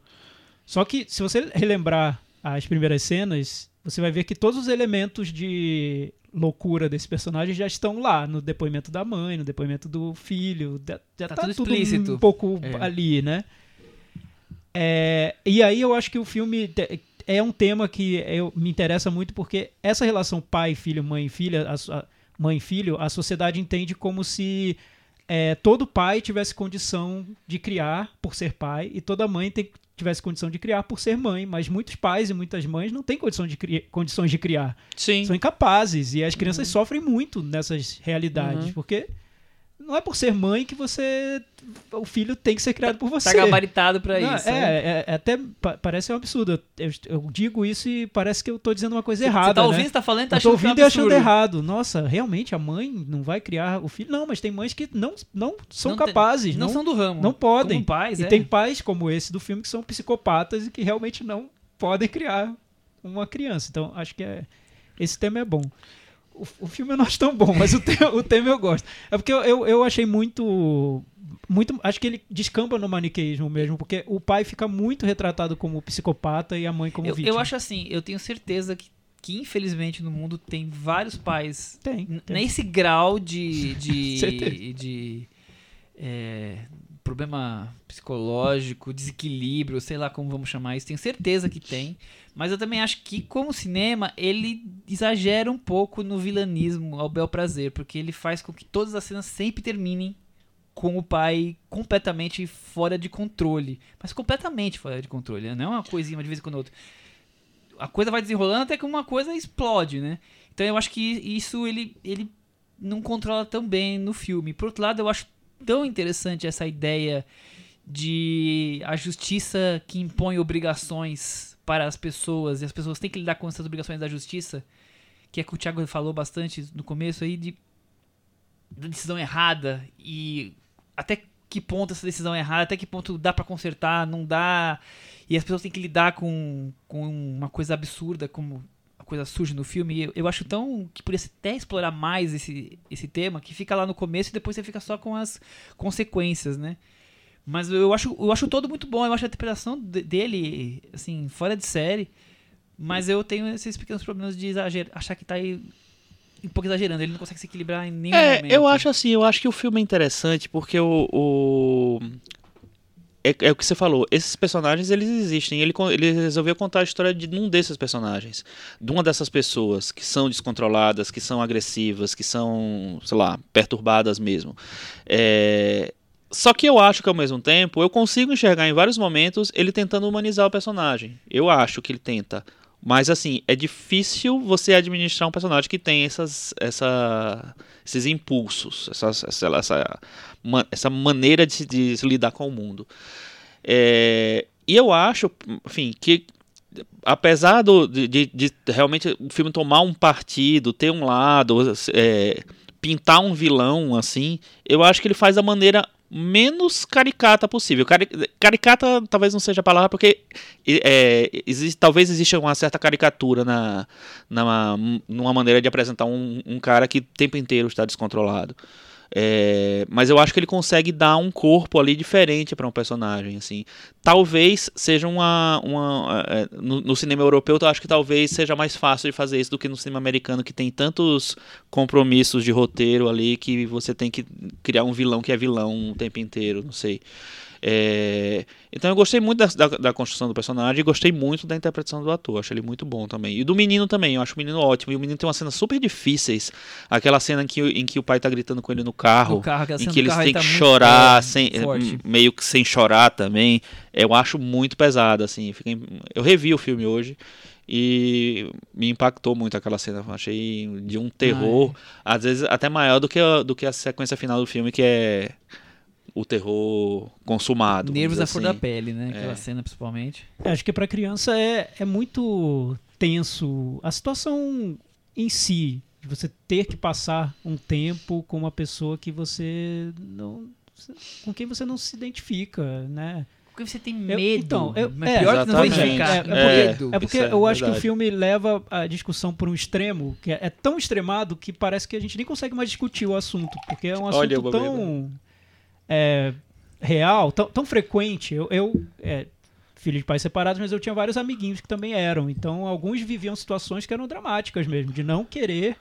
Só que, se você relembrar as primeiras cenas, você vai ver que todos os elementos de loucura desse personagem já estão lá, no depoimento da mãe, no depoimento do filho. Já,
Tá
tá,
tudo
tudo
explícito.
um pouco
É.
ali, né? É, e aí eu acho que o filme é um tema que eu, me interessa muito porque essa relação pai, filho, mãe, filha, a, a- mãe e filho, a sociedade entende como se é, todo pai tivesse condição de criar por ser pai e toda mãe tem- tivesse condição de criar por ser mãe, mas muitos pais e muitas mães não têm condição de condições de criar,
Sim.
são incapazes e as crianças sofrem muito nessas realidades
Uhum.
porque não é por ser mãe que você o filho tem que ser criado por você.
Tá gabaritado pra
Não,
isso.
é,
né?
é, é até pa- parece um absurdo. Eu, eu digo isso e parece que eu tô dizendo uma coisa
Você
errada.
tá
né?
ouvindo, você tá falando, tá
eu tô
achando que é um
ouvindo e achando errado. Nossa, realmente a mãe não vai criar o filho? Não, mas tem mães que não, não são
Não tem-
capazes,
Não,
não,
são do ramo.
não podem.
Como pais,
e
é.
tem pais como esse do filme que são psicopatas e que realmente não podem criar uma criança. Então, acho que é, esse tema é bom. O, o filme eu não acho tão bom, mas o, te- o tema eu gosto. É porque eu, eu, eu achei muito. muito Acho que ele descamba no maniqueísmo mesmo, porque o pai fica muito retratado como psicopata e a mãe como
eu,
vítima.
eu acho assim, eu tenho certeza que, que infelizmente no mundo tem vários pais
Tem. tem.
nesse grau de de, de é, problema psicológico, desequilíbrio, sei lá como vamos chamar isso, tenho certeza que tem. Mas eu também acho que, como cinema, ele exagera um pouco no vilanismo ao bel prazer, porque ele faz com que todas as cenas sempre terminem com o pai completamente fora de controle. Mas completamente fora de controle, né? não é uma coisinha de vez em quando outra. A coisa vai desenrolando até que uma coisa explode, né? Então eu acho que isso ele, ele não controla tão bem no filme. Por outro lado, eu acho tão interessante essa ideia de a justiça que impõe obrigações para as pessoas e as pessoas têm que lidar com essas obrigações da justiça, que é que o Thiago falou bastante no começo aí de da decisão errada e até que ponto essa decisão é errada, até que ponto dá pra consertar, não dá. E as pessoas têm que lidar com, com uma coisa absurda como a coisa surge no filme. Eu, eu acho tão que podia até explorar mais esse, esse tema, que fica lá no começo e depois você fica só com as consequências, né? Mas eu acho, eu acho todo muito bom, eu acho a interpretação de- dele, assim, fora de série. Mas eu tenho esses pequenos problemas de exagerar, achar que tá aí um pouco exagerando. Ele não consegue se equilibrar em nenhum
É,
momento.
eu acho assim, eu acho que o filme é interessante porque o. o- É, é o que você falou, esses personagens eles existem. Ele, ele resolveu contar a história de um desses personagens, de uma dessas pessoas que são descontroladas, que são agressivas, que são, sei lá, perturbadas mesmo. É, Só que eu acho que ao mesmo tempo eu consigo enxergar em vários momentos ele tentando humanizar o personagem. Eu acho que ele tenta. Mas assim, é difícil você administrar um personagem que tem essas, essa, esses impulsos, essas, essa, essa, essa maneira de de se lidar com o mundo. É, e eu acho, enfim, que apesar do, de, de- de realmente o filme tomar um partido, ter um lado, é, pintar um vilão assim, eu acho que ele faz da maneira menos caricata possível. Cari- caricata talvez não seja a palavra, porque é, existe, talvez exista uma certa caricatura na, na, numa maneira de apresentar um, um cara que o tempo inteiro está descontrolado. É, mas eu acho que ele consegue dar um corpo ali diferente para um personagem, assim. Talvez seja uma, uma é, no, no cinema europeu, eu acho que talvez seja mais fácil de fazer isso do que no cinema americano, que tem tantos compromissos de roteiro ali que você tem que criar um vilão que é vilão o tempo inteiro, não sei. É, então eu gostei muito da, da, da construção do personagem e gostei muito da interpretação do ator. Acho ele muito bom também. E do menino também, eu acho o menino ótimo. E o menino tem umas cenas super difíceis. Aquela cena em que, em que o pai tá gritando com ele no carro.
No carro,
em
cena
que eles têm
ele
que
tá
chorar, sem,
forte.
meio que sem chorar também. Eu acho muito pesado, assim. Fiquei- eu revi o filme hoje. E me impactou muito aquela cena. Achei de um terror, às vezes até maior do que, a, do que a sequência final do filme, que é o terror consumado.
Nervos à
dizer
flor da
assim.
pele, né? Aquela
É.
cena, principalmente.
É, Acho que para criança é, é muito tenso a situação em si, de você ter que passar um tempo com uma pessoa que você não com quem você não se identifica, né?
Porque você tem
Eu-
medo.
então, eu-
mas
é,
pior que não identificar.
É, é. É porque
Isso é
eu acho que o
verdade.
filme leva a discussão por um extremo, que é, é tão extremado que parece que a gente nem consegue mais discutir o assunto, porque é um assunto
Olha, eu
tão é, real, tão, tão frequente. Eu, eu é, filho de pais separados, mas eu tinha vários amiguinhos que também eram. Então, alguns viviam situações que eram dramáticas mesmo, de não querer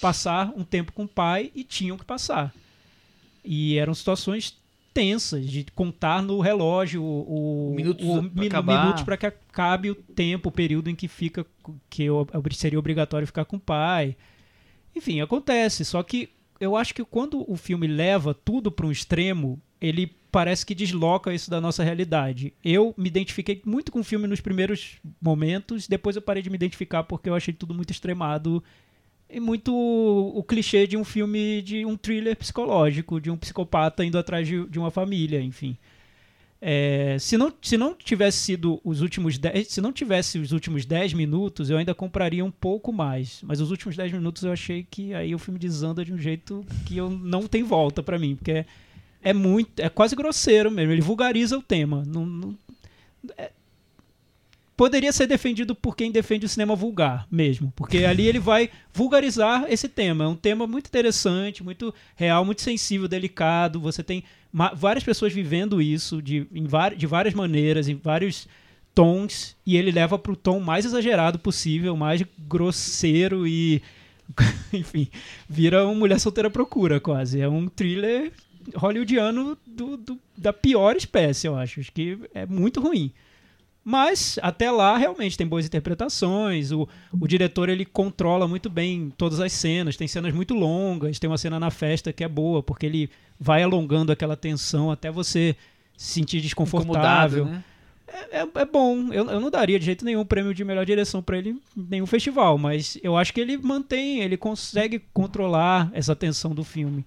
passar um tempo com o pai e tinham que passar. E eram situações tensas, de contar no relógio o,
Minutos
o
pra
mi-
acabar.
minutos para que acabe o tempo, o período em que fica que eu- seria obrigatório ficar com o pai. Enfim, acontece. Só que eu acho que quando o filme leva tudo para um extremo, ele parece que desloca isso da nossa realidade. Eu me identifiquei muito com o filme nos primeiros momentos, depois eu parei de me identificar porque eu achei tudo muito extremado e muito o clichê de um filme de um thriller psicológico, de um psicopata indo atrás de, de uma família, enfim. É, se, não, se não tivesse sido os últimos 10, se não tivesse os últimos 10 minutos, eu ainda compraria um pouco mais. Mas os últimos 10 minutos eu achei que aí o filme desanda de um jeito que eu não tem volta pra mim, porque é, é muito, é quase grosseiro mesmo, ele vulgariza o tema. Não, não- é- poderia ser defendido por quem defende o cinema vulgar mesmo, porque ali ele vai vulgarizar esse tema. É um tema muito interessante, muito real, muito sensível, delicado. Você tem várias pessoas vivendo isso de, de várias maneiras, em vários tons, e ele leva para o tom mais exagerado possível, mais grosseiro e. Enfim, vira uma mulher solteira procura, quase. É um thriller hollywoodiano do, do- da pior espécie, eu acho. Acho que é muito ruim. Mas até lá realmente tem boas interpretações. O, o diretor ele controla muito bem todas as cenas. Tem cenas muito longas. Tem uma cena na festa que é boa porque ele vai alongando aquela tensão até você se sentir desconfortável.
Né?
É, é bom. Eu, eu não daria de jeito nenhum prêmio de melhor direção pra ele em nenhum festival, mas eu acho que ele mantém, ele consegue controlar essa tensão do filme.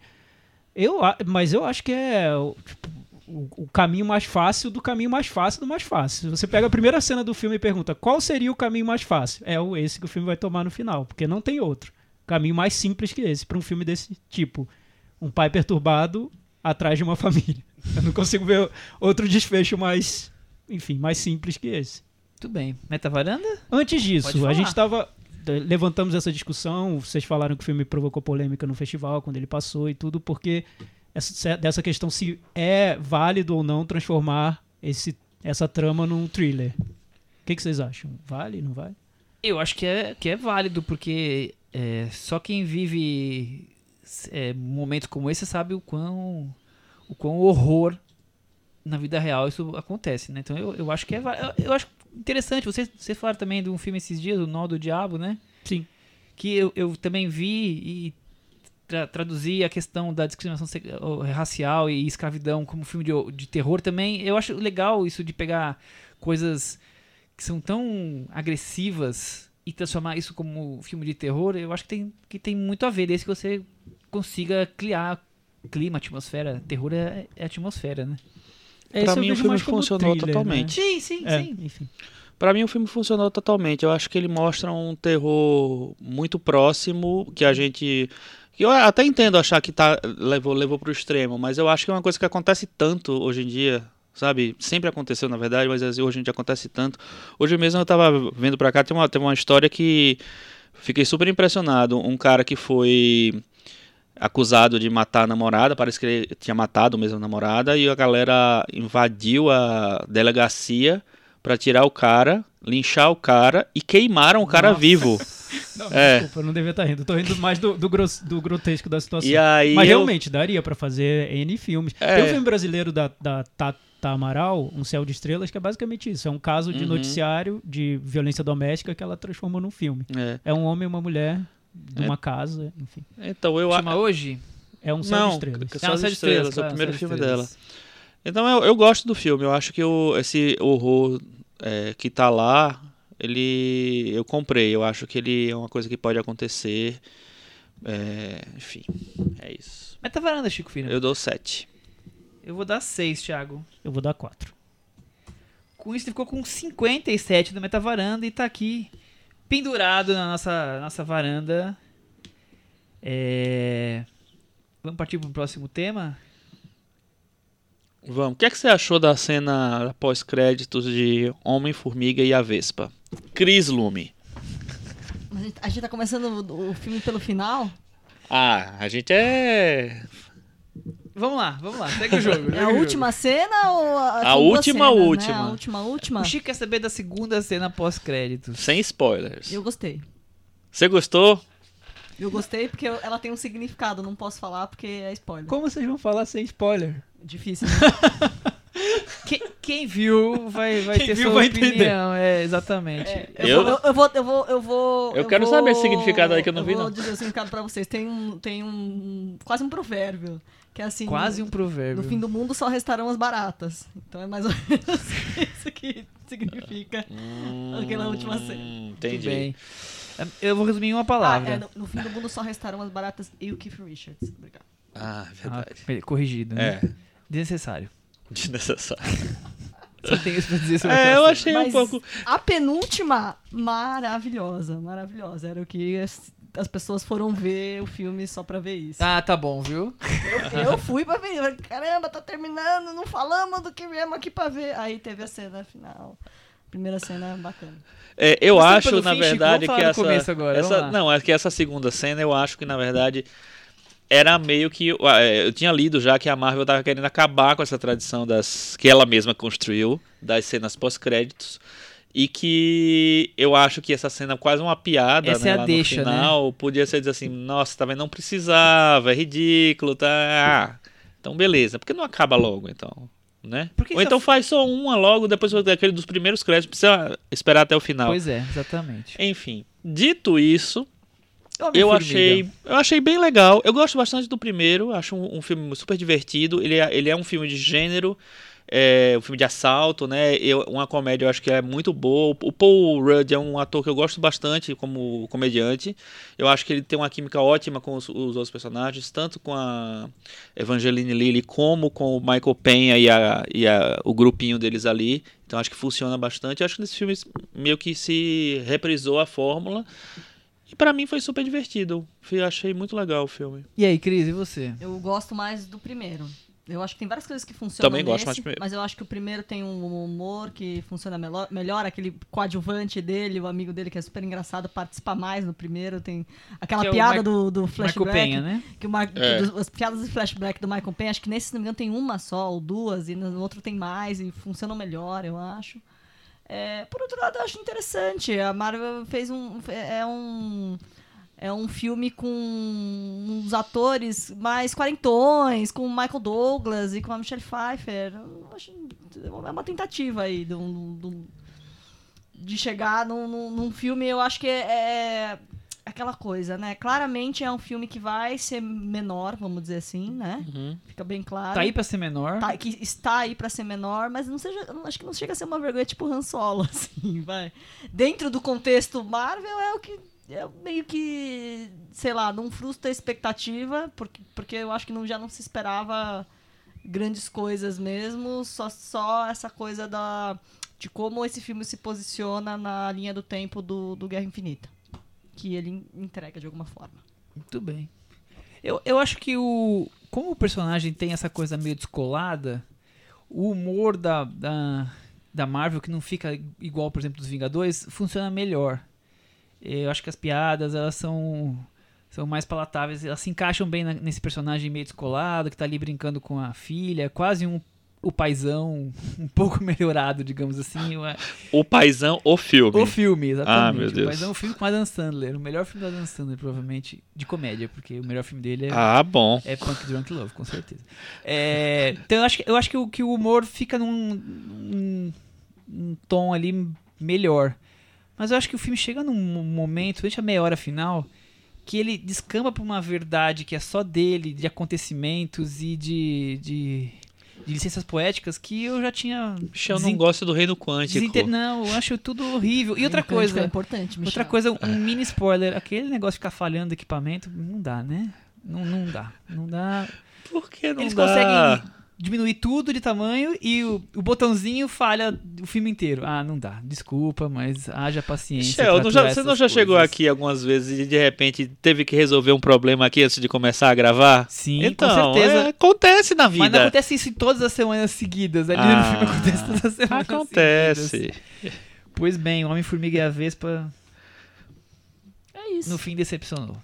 Eu, mas eu acho que é tipo, o, o caminho mais fácil do caminho mais fácil do mais fácil. Você pega a primeira cena do filme e pergunta qual seria o caminho mais fácil. É o esse que o filme vai tomar no final, porque não tem outro. Caminho mais simples que esse pra um filme desse tipo. Um pai perturbado atrás de uma família. Eu não consigo ver outro desfecho mais, enfim, mais simples que esse.
Muito bem. Meta varanda?
Antes disso, a gente estava levantamos essa discussão, vocês falaram que o filme provocou polêmica no festival quando ele passou e tudo, porque essa, dessa questão se é válido ou não transformar esse, essa trama num thriller. O que, que vocês acham? Vale, não vale?
Eu acho que é, que é válido, porque é, só quem vive é, momentos como esse sabe o quão, o quão horror na vida real isso acontece, né? Então eu, eu acho que é eu, eu acho interessante. Vocês, vocês falaram também de um filme esses dias, O Nó do Diabo, né?
Sim.
Que eu, eu também vi e tra traduzi a questão da discriminação racial e escravidão como filme de, de terror também. Eu acho legal isso de pegar coisas que são tão agressivas e transformar isso como filme de terror, eu acho que tem, que tem muito a ver, desde que você consiga criar clima, atmosfera. Terror é, é atmosfera, né?
Pra
eu
mim o filme funcionou
thriller,
totalmente.
Sim, sim,
Né? É,
sim.
enfim.
Pra mim o filme funcionou totalmente. Eu acho que ele mostra um terror muito próximo que a gente eu até entendo achar que tá levou levou pro extremo, mas eu acho que é uma coisa que acontece tanto hoje em dia, sabe? Sempre aconteceu na verdade, mas hoje em dia acontece tanto. Hoje mesmo eu tava vendo pra cá tem uma tem uma história que fiquei super impressionado. Um cara que foi acusado de matar a namorada, parece que ele tinha matado mesmo a namorada e a galera invadiu a delegacia pra tirar o cara, linchar o cara e queimaram o cara
Nossa.
vivo.
Não,
É.
Desculpa, eu não devia estar rindo. Tô rindo mais do, do, gros- do grotesco da situação.
E aí
Mas
eu-
realmente, daria pra fazer N filmes.
É.
Tem um filme brasileiro da, da Tata Amaral, Um Céu de Estrelas, que é basicamente isso. É um caso de
Uhum.
noticiário de violência doméstica que ela transformou num filme.
É.
É um homem e uma mulher de
É.
uma casa, enfim.
Então eu
Chama hoje?
É um Céu de
Não,
Estrelas.
que-
Não,
Céu de Estrelas, é o
claro,
primeiro
de
filme
Estrelas.
Então eu, eu gosto do filme. Eu acho que o, esse horror é, que tá lá, ele eu comprei. Eu acho que ele é uma coisa que pode acontecer. É, enfim, é isso.
Meta varanda, Chico Filho. Eu,
Eu dou 7.
vou dar 6, Thiago.
Eu vou dar quatro.
Com isso, ele ficou com 57 do Meta Varanda e tá aqui pendurado na nossa, nossa varanda. É... Vamos partir para o próximo tema?
Vamos. O que, é que você achou da cena pós-créditos de Homem-Formiga e a Vespa? Cris Lume.
A gente, a gente tá começando o, o filme pelo final.
Ah, a gente é.
Vamos lá, vamos lá, segue o jogo.
É a última cena ou a,
A última,
né?
última.
A última, última.
O Chico quer saber da segunda cena pós-créditos.
Sem spoilers.
Eu gostei.
Você gostou?
Eu gostei porque ela tem um significado, não posso falar porque é spoiler.
Como vocês vão falar sem spoiler?
Difícil, né?
Quem, quem viu vai, vai
Quem
ter
viu
sua
vai
opinião.
entender.
É, exatamente.
Eu,
Eu-
vou, eu, eu vou, eu vou, eu vou.
Eu quero saber esse significado aí que eu não vi,
vou
não.
dizer o significado pra vocês. Tem um, tem um, quase um provérbio que é assim.
Quase um
No
provérbio.
fim do mundo só restarão as baratas. Então é mais ou menos isso que significa aquela última cena.
Hum,
Muito
entendi.
bem. Eu vou resumir em uma
Ah,
palavra.
é, no, no fim do mundo só restarão as baratas e o Keith Richards. Obrigado.
Ah,
Ah,
verdade.
peraí, corrigido, né?
É,
Desnecessário.
Desnecessário.
Só tenho isso pra dizer sobre
É, eu achei um
Mas
pouco.
a penúltima, maravilhosa, maravilhosa. Era o que as, as pessoas foram ver o filme só pra ver isso.
Ah, tá bom, viu?
Eu fui pra ver. eu, Caramba, tá terminando, não falamos do que viemos aqui pra ver. Aí teve a cena final. Primeira cena bacana.
É, eu acho, na
fim,
verdade, que essa.
agora,
essa não, é que essa segunda cena eu acho que, na verdade, era meio que. é, Eu tinha lido já que a Marvel tava querendo acabar com essa tradição das que ela mesma construiu, das cenas pós-créditos. E que eu acho que essa cena é quase uma piada,
Essa
né,
é a
lá
deixa, né?
no final. Podia ser dizer assim, nossa, tá vendo? Não precisava, é ridículo, tá. Ah, então beleza. Por que não acaba logo, então? Né?
Porque
Ou então
é-
faz só uma logo, depois daquele dos primeiros créditos, precisa esperar até o final.
Pois é, exatamente.
Enfim, dito isso, eu
Homem-Formiga.
achei, eu achei bem legal. Eu gosto bastante do primeiro, acho um, um filme super divertido. Ele é, ele é um filme de gênero, é um filme de assalto, né? Eu, uma comédia eu acho que é muito boa. O Paul Rudd é um ator que eu gosto bastante como comediante. Eu acho que ele tem uma química ótima com os, os outros personagens, tanto com a Evangeline Lilly como com o Michael Penha e, a, e a- o grupinho deles ali. Então acho que funciona bastante. Eu acho que nesse filme meio que se reprisou a fórmula. E pra mim foi super divertido. Fui- achei muito legal o filme.
E aí, Cris, e você?
Eu gosto mais do primeiro. Eu acho que tem várias coisas que funcionam
Também gosto
nesse,
mais do primeiro.
mas eu acho que o primeiro tem um humor que funciona melhor, melhor aquele coadjuvante dele, o amigo dele que é super engraçado, participa mais no primeiro, tem aquela
Que é
piada
Mar-
do, do
Michael
flashback,
Penha, né?
que o Mar-
É.
dos- as piadas de flashback do Michael Penha, acho que nesse, se não me engano, tem uma só ou duas, e no outro tem mais, e funcionam melhor, eu acho. É, por outro lado, eu acho interessante. A Marvel fez um. É um. É um filme com uns atores mais quarentões, com o Michael Douglas e com a Michelle Pfeiffer. Acho, é uma tentativa aí de, de um- de chegar num, num- num filme, eu acho que é, é aquela coisa, né? Claramente é um filme que vai ser menor, vamos dizer assim, né? Fica bem claro.
Tá aí pra ser menor.
Tá- que está aí pra ser menor, mas não seja, acho que não chega a ser uma vergonha tipo Han Solo, assim, vai. Dentro do contexto Marvel é o que é meio que, sei lá, não frustra a expectativa, porque, porque eu acho que não, já não se esperava grandes coisas mesmo, só, só essa coisa da de como esse filme se posiciona na linha do tempo do, do Guerra Infinita, que ele entrega de alguma forma.
Muito bem. Eu, eu acho que o. Como o personagem tem essa coisa meio descolada, o humor da, da, da Marvel, que não fica igual, por exemplo, dos Vingadores, funciona melhor. Eu acho que as piadas, elas são. São mais palatáveis, elas se encaixam bem na- nesse personagem meio descolado, que tá ali brincando com a filha, quase um o paizão um pouco melhorado, digamos assim. o-
O Paizão, o filme.
O filme, exatamente.
Ah, meu Deus.
O paizão é um filme com Adam Sandler, o melhor filme do Adam Sandler, provavelmente, de comédia, porque o melhor filme dele é
Ah, bom.
é Punk Drunk Love, com certeza. É, então eu acho, que- eu acho que, o, que o humor fica num, num- num tom ali melhor. Mas eu acho que o filme chega num mo- momento, deixa a meia hora final, que ele descamba pra uma verdade que é só dele, de acontecimentos e de, de, de licenças poéticas que eu já tinha.
Bicho, eu não
desen-
gosto do reino quântico.
desenter- Não, eu acho tudo horrível. E outra coisa.
é importante, Michel.
Outra coisa, um mini spoiler. Aquele negócio de ficar falhando equipamento, não dá, né? Não, não dá. Não dá.
Por que não
Eles
dá?
conseguem diminuir tudo de tamanho e o, o botãozinho falha o filme inteiro. Ah, não dá. Desculpa, mas haja paciência.
Michel, não já- você não já chegou
coisas.
aqui algumas vezes e de repente teve que resolver um problema aqui antes de começar a gravar?
Sim,
então,
com certeza.
é, acontece na vida.
Mas não acontece isso em todas as semanas seguidas. Ali
Ah,
no filme acontece todas as semanas
Acontece.
seguidas. Pois bem, o Homem-Formiga e a Vespa
É isso.
no fim decepcionou.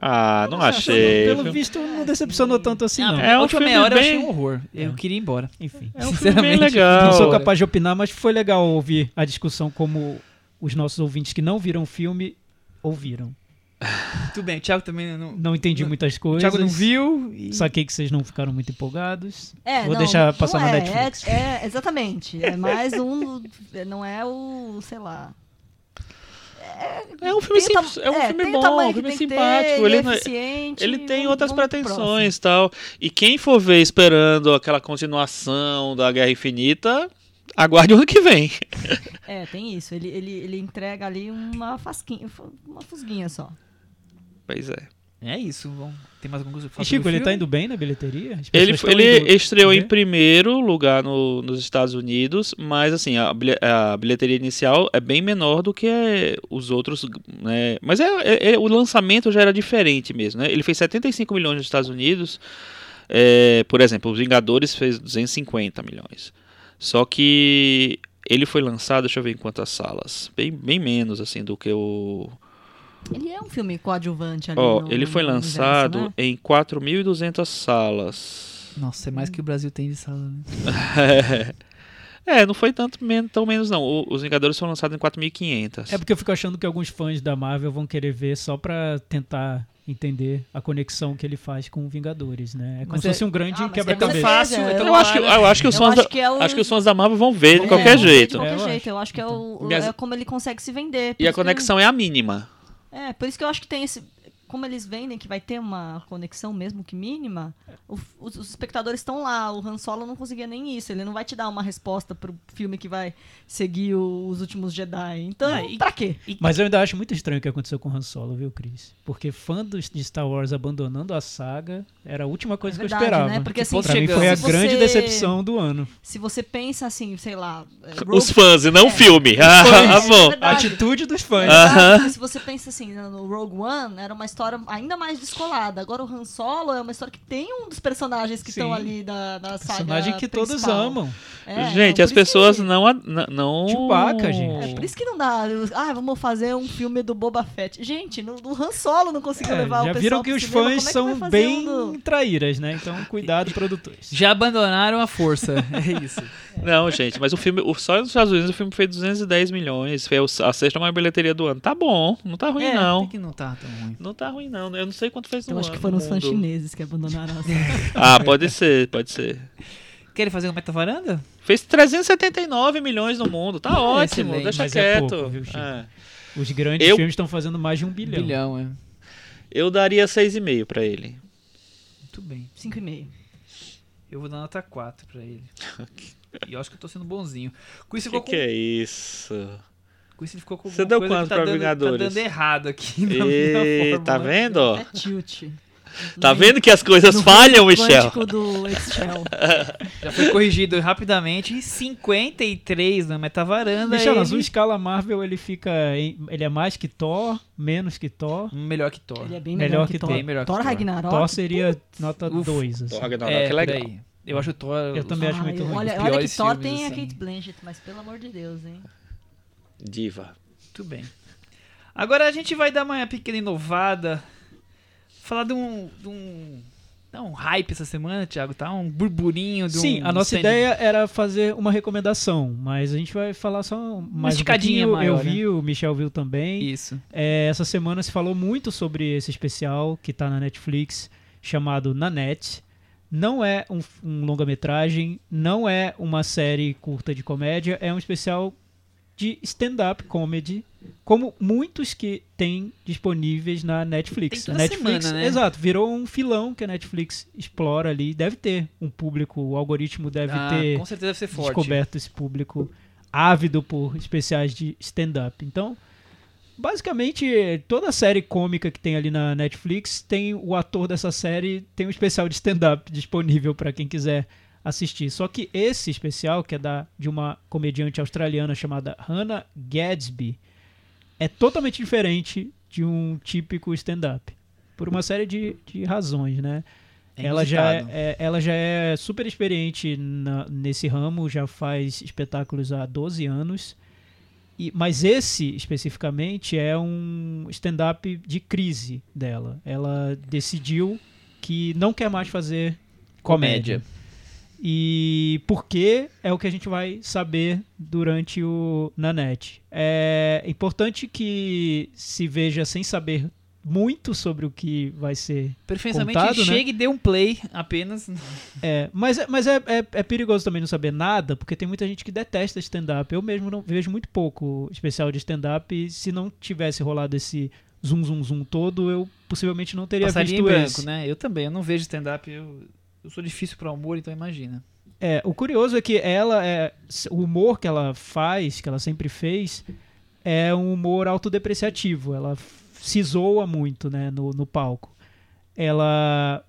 Ah, não achei.
Pelo visto, não decepcionou tanto assim, não.
É
a
um
última
filme
meia hora eu
bem-
achei um horror. Eu
É.
queria ir embora.
Enfim.
É um filme bem
Sinceramente,
legal.
Não sou capaz de opinar, mas foi legal ouvir a discussão como os nossos ouvintes que não viram o filme ouviram.
Tudo bem, o Thiago também não.
Não entendi muitas
O
coisas.
Thiago não viu. E...
Saquei que vocês não ficaram muito empolgados.
É,
Vou
não,
deixar passar
não
na
é,
Netflix.
É, é, exatamente. É mais um. Não é o. sei lá.
É um filme simples, é um
é,
filme bom, um filme simpático.
ter,
ele,
é
não é- ele tem
vamos-
outras
vamos
pretensões e tal. E quem for ver esperando aquela continuação da Guerra Infinita, aguarde o ano que vem.
É, tem isso. Ele, ele, ele entrega ali uma fasquinha, uma fusguinha só.
Pois é.
É isso. Bom, tem mais alguma coisa pra
E Chico, ele tá
filme?
indo bem na bilheteria?
Ele, ele
indo
estreou em primeiro lugar no- nos Estados Unidos, mas assim, a, a bilheteria inicial é bem menor do que os outros, né? Mas é, é- é- o lançamento já era diferente mesmo, né? Ele fez 75 milhões nos Estados Unidos, é, por exemplo, os Vingadores fez 250 milhões. Só que ele foi lançado, deixa eu ver em quantas salas, bem, bem menos assim do que o...
Ele é um filme coadjuvante ali.
Ó,
no-
ele foi
universo,
lançado
né?
em 4.200 salas.
Nossa, é mais que o Brasil tem de sala. Né?
É, não foi tanto men tão menos não. O- Os Vingadores foram lançados em 4.500.
É porque eu fico achando que alguns fãs da Marvel vão querer ver só pra tentar entender a conexão que ele faz com Vingadores, né? É como
Mas
se
é-
fosse um grande
Ah,
quebra-cabeça.
é
fácil, é tão
eu, acho que, eu acho que os
Eu
fãs
acho
da,
que é o-
acho que os fãs da Marvel vão ver de
É,
qualquer jeito.
De qualquer
É, eu
jeito.
acho.
Eu acho que é, o, é como ele consegue se vender.
E a
isso que
conexão é a mínima.
É, por isso que eu acho que tem esse. Como eles vendem que vai ter uma conexão mesmo que mínima, o- os, os espectadores estão lá. O Han Solo não conseguia nem isso. Ele não vai te dar uma resposta pro filme que vai seguir o- os últimos Jedi. Então,
Ah, e-
pra quê?
Mas eu ainda acho muito estranho o que aconteceu com o Han Solo, viu, Cris? Porque fã dos- de Star Wars abandonando a saga era a última coisa
É
que eu
verdade,
esperava.
né? Porque, assim,
ponto
pra mim foi a
se
grande
você-
decepção do ano.
Se você pensa assim, sei lá. é,
Os
Rogue-
fãs e não o
É.
filme.
fãs.
Ah, bom.
É
A
verdade.
atitude dos fãs.
Verdade,
Aham.
porque se você pensa assim, no Rogue One era uma história ainda mais descolada. Agora o Han Solo é uma história que tem um dos personagens que estão ali da, da saga
Personagem que todos
principal.
amam.
É,
Gente,
então,
as pessoas
que-
não, não.
Chewbacca, gente.
É por isso que não dá. Ah, vamos fazer um filme do Boba Fett. Gente, no, Han Solo não conseguiu
É,
levar o
já
pessoal
viram
pro
que os
cinema,
fãs
é que
são bem
um do-
traíras, né? Então, cuidado, produtores.
Já abandonaram a força. É isso.
Não, gente, mas o filme, o, só nos Estados Unidos o filme fez 210 milhões. Foi a sexta maior bilheteria do ano. Tá bom, não tá ruim
é,
não.
tem que não tá tão ruim.
Não tá ruim não. Eu não sei quanto fez no
Eu acho
ano
que foram os fãs chineses que abandonaram a
Ah, pode ser, pode ser.
Querem fazer uma meta-varanda?
Fez 379 milhões no mundo. Tá ótimo,
excelente,
deixa
mas é
quieto.
pouco, viu?
É.
Os grandes
Eu-
filmes estão fazendo mais de um bilhão.
Bilhão, é.
Eu daria 6,5 pra ele.
Muito bem.
5,5.
Eu vou dar nota 4 pra ele. E eu acho que eu tô sendo bonzinho. Com isso
Que que
com...
é isso?
Com isso ele ficou com
Você deu
coisa
quanto
tá
pra
dando,
Vingadores?
Tá dando errado aqui na minha
E, tá vendo? ó?
É tilt.
Tá vendo que as coisas
No
falham, Michel?
do Excel.
Já foi corrigido rapidamente. 53 na metavaranda.
Michel, na
ele...
sua escala Marvel, ele fica. em- ele é mais que Thor, menos que Thor.
Melhor que Thor.
Ele é bem
Melhor
melhor,
que
que Thor.
Bem melhor que
Thor
Thor.
Ragnarok.
Thor seria nota
Ufa.
2. Assim.
Thor Ragnarok
é,
é legal.
Eu acho o Thor...
Eu também acho
Ai,
muito ruim.
Olha, olha que
piores
Thor
filmes,
tem a
assim.
Kate Blanchett, mas pelo amor de Deus, hein?
Diva.
Muito bem. Agora a gente vai dar uma pequena inovada. Falar de um. De um, dá um hype essa semana, Thiago, tá? Um burburinho de um.
Sim, a nossa
stand-
ideia era fazer uma recomendação, mas a gente vai falar só mais um
esticadinha
pouquinho.
maior,
Eu vi, o Michel viu também.
Isso.
É, essa semana se falou muito sobre esse especial que tá na Netflix, chamado Nanette. Não é um, um longa-metragem, não é uma série curta de comédia, é um especial de stand-up comedy, como muitos que tem disponíveis na Netflix. A Netflix,
semana, né?
exato, virou um filão que a Netflix explora ali. Deve ter um público, o algoritmo deve
Ah,
ter
com certeza deve ser forte.
descoberto esse público ávido por especiais de stand-up. Então, basicamente, toda série cômica que tem ali na Netflix tem o ator dessa série, tem um especial de stand-up disponível para quem quiser assistir. Só que esse especial, que é da, de uma comediante australiana chamada Hannah Gadsby, é totalmente diferente de um típico stand-up. Por uma série de, de razões, né?
É
ela, já é, é- ela já é super experiente na- nesse ramo, já faz espetáculos há 12 anos. E, mas esse, especificamente, é um stand-up de crise dela. Ela decidiu que não quer mais fazer comédia. E por que é o que a gente vai saber durante o Nanete. É importante que se veja sem saber muito sobre o que vai ser
Perfeitamente
Contado, né?
chega e dê um play apenas.
É, mas, é- mas é, é, é perigoso também não saber nada, porque tem muita gente que detesta stand-up. Eu mesmo não vejo muito pouco especial de stand-up, e se não tivesse rolado esse zoom, zoom, zoom todo, eu possivelmente não teria
Passaria
visto
em branco,
esse.
né? Eu também, eu não vejo stand-up, eu, eu sou difícil pra humor, então imagina.
É, o curioso é que ela é. O humor que ela faz, que ela sempre fez, é um humor autodepreciativo. Ela se zoa muito, né, no, no palco. Ela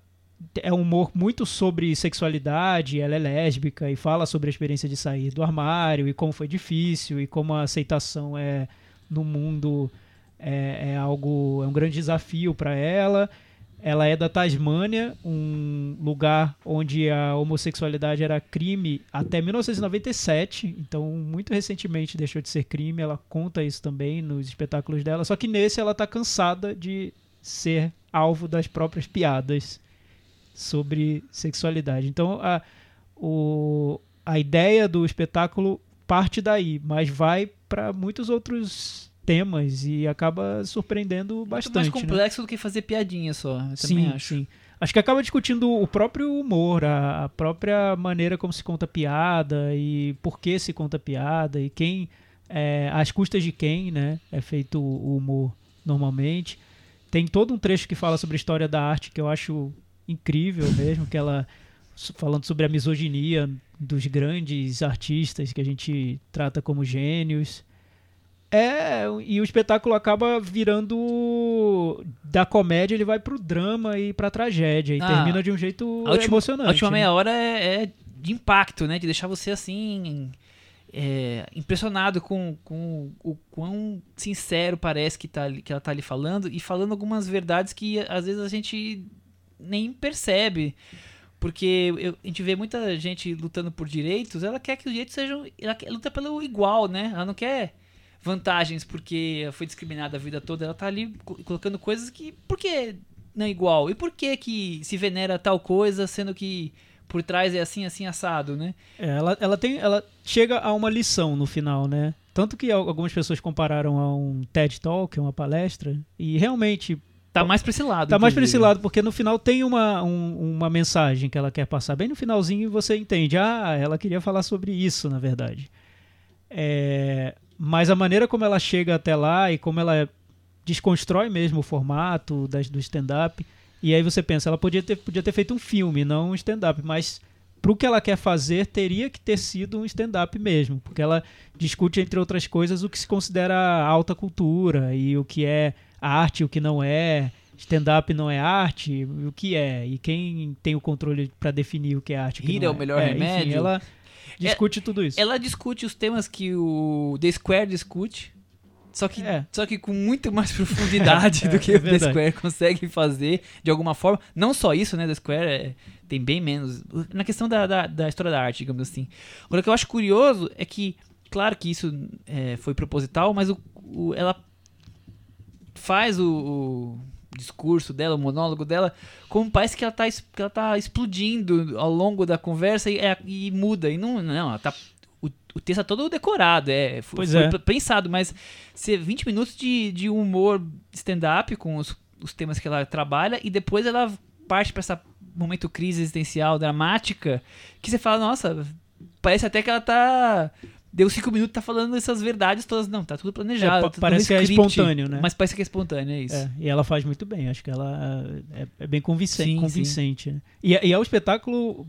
é um humor muito sobre sexualidade, ela é lésbica e fala sobre a experiência de sair do armário e como foi difícil e como a aceitação é no mundo é, é algo é um grande desafio para ela. Ela é da Tasmânia, um lugar onde a homossexualidade era crime até 1997, então muito recentemente deixou de ser crime. Ela conta isso também nos espetáculos dela, só que nesse ela tá cansada de ser alvo das próprias piadas sobre sexualidade. Então a, o, a ideia do espetáculo parte daí, mas vai para muitos outros temas e acaba surpreendendo
Muito
bastante.
mais
né?
complexo do que fazer piadinha só. Eu
Sim,
também acho.
sim. Acho que acaba discutindo o próprio humor, a, a própria maneira como se conta piada e por que se conta piada e quem, é, às custas de quem, né, é feito o humor normalmente. Tem todo um trecho que fala sobre a história da arte que eu acho incrível mesmo, que ela falando sobre a misoginia dos grandes artistas que a gente trata como gênios. É, e o espetáculo acaba virando da comédia, ele vai pro drama e pra tragédia e
Ah,
termina de um jeito
A última,
emocionante.
a última
né?
meia hora é, é de impacto, né? De deixar você assim. é, impressionado com, com o quão sincero parece que, tá, que ela tá ali falando e falando algumas verdades que às vezes a gente nem percebe. Porque eu- a gente vê muita gente lutando por direitos, ela quer que os direitos sejam. Ela quer- luta pelo igual, né? Ela não quer vantagens porque foi discriminada a vida toda. Ela tá ali co- colocando coisas que. Por que não é igual? E por que que se venera tal coisa, sendo que por trás é assim, assim, assado, né?
É, ela, ela, tem, ela chega a uma lição no final, né? Tanto que al- algumas pessoas compararam a um TED Talk, uma palestra, e realmente
Tá mais pra esse lado.
Tá mais pra esse lado, porque no final tem uma, um- uma mensagem que ela quer passar. Bem no finalzinho você entende. Ah, ela queria falar sobre isso, na verdade. É, mas a maneira como ela chega até lá e como ela desconstrói mesmo o formato das, do stand-up. E aí você pensa, ela podia ter, podia ter feito um filme, não um stand-up, mas pro que ela quer fazer, teria que ter sido um stand-up mesmo, porque ela discute, entre outras coisas, o que se considera alta cultura e o que é arte e o que não é. Stand-up não é arte, o que é? E quem tem o controle para definir o que é arte o que
Rir é o melhor
Enfim,
remédio.
ela discute tudo isso.
Ela discute os temas que o The Square discute. Só que,
É.
só que com muito mais profundidade
É,
do que
é
o The. Square consegue fazer de alguma forma. Não só isso, né? The Square é- tem bem menos. Na questão da, da, da história da arte, digamos assim. Agora, o que eu acho curioso é que, claro que isso é, foi proposital, mas o, o- ela faz o, o discurso dela, o monólogo dela, como parece que ela tá, que ela tá explodindo ao longo da conversa e, é- e muda. E não, não, ela tá. O, o texto é todo decorado, é, foi
é.
pensado, mas ser 20 minutos de, de humor stand-up com os, os temas que ela trabalha e depois ela parte pra esse momento crise existencial dramática que você fala, nossa, parece até que ela tá. Deu cinco minutos tá falando essas verdades todas. Não, tá tudo planejado.
É,
tudo
parece que é
script,
espontâneo, né?
Mas parece que é espontâneo, é isso.
É, e ela faz muito bem, acho que ela é, é bem convincente.
Sim,
convincente né? E, é- e é um espetáculo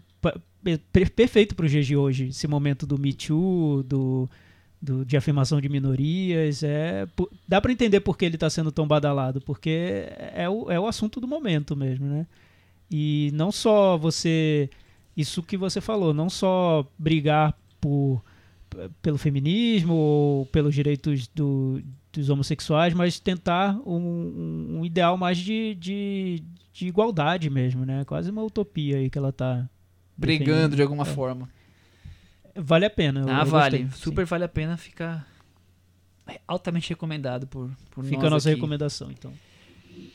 perfeito dias de hoje. Esse momento do Me Too, do, do- de afirmação de minorias. É, dá para entender por que ele está sendo tão badalado, porque é o, é o assunto do momento mesmo, né? E não só você isso que você falou, não só brigar por, pelo feminismo ou pelos direitos do- dos homossexuais, mas tentar um, um ideal mais de, de, de igualdade mesmo, né? Quase uma utopia aí que ela tá
Brigando de alguma
É.
forma.
Vale a pena. eu-
Ah,
eu
vale.
gostei, sim.
Super vale a pena. Fica altamente recomendado por, por
Fica
nós
a nossa
aqui.
recomendação, então.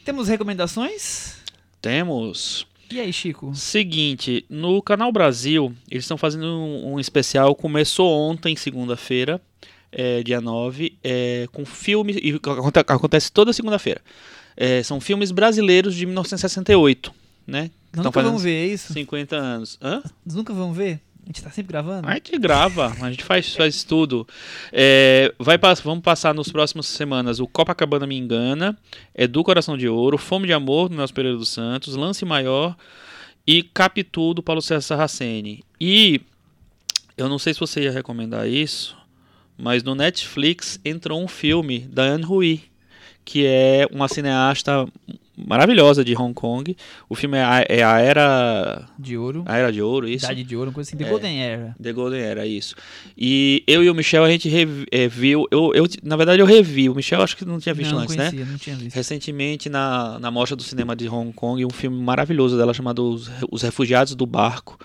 Temos recomendações?
Temos.
E aí, Chico?
Seguinte, no Canal Brasil, eles estão fazendo um, um especial, começou ontem, segunda-feira, é, dia 9, é, com filmes, e aconte- acontece toda segunda-feira. É, são filmes brasileiros de 1968, né?
Nunca
fazendo
vamos ver isso?
50 anos. Hã?
Nunca vamos ver? A gente tá sempre gravando?
A gente grava, a gente faz, faz tudo. É, vai, vamos passar nos próximos semanas o Copacabana Me Engana, é do Coração de Ouro, Fome de Amor, do Nelson Pereira dos Santos, Lance Maior e Capitu, do Paulo César Sarraceni. E eu não sei se você ia recomendar isso, mas no Netflix entrou um filme da Anne Hui, que é uma cineasta maravilhosa de Hong Kong. O filme é a, é a Era...
De ouro.
A Era de Ouro, isso?
Idade de ouro, uma coisa assim. The
É.
Golden Era.
The Golden Era, isso. E eu e o Michel, a gente revi- eh, viu. Eu, eu, na verdade, eu revi. O Michel acho que não tinha visto
não,
antes, né?
conhecia, não tinha visto.
Recentemente, na, na Mostra do Cinema de Hong Kong, um filme maravilhoso dela chamado Os, Os Refugiados do Barco,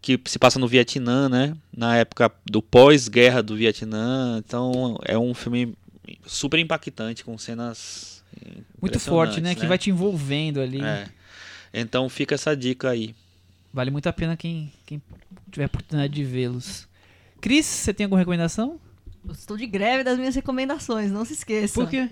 que se passa no Vietnã, né? Na época do pós-guerra do Vietnã. Então, é um filme super impactante, com cenas.
Muito forte, né?
impressionantes,
Que vai te envolvendo ali.
É. Então, fica essa dica aí.
Vale muito a pena quem, quem tiver a oportunidade de vê-los. Cris, você tem alguma recomendação?
Eu estou de greve das minhas recomendações, não se esqueça.
Por quê?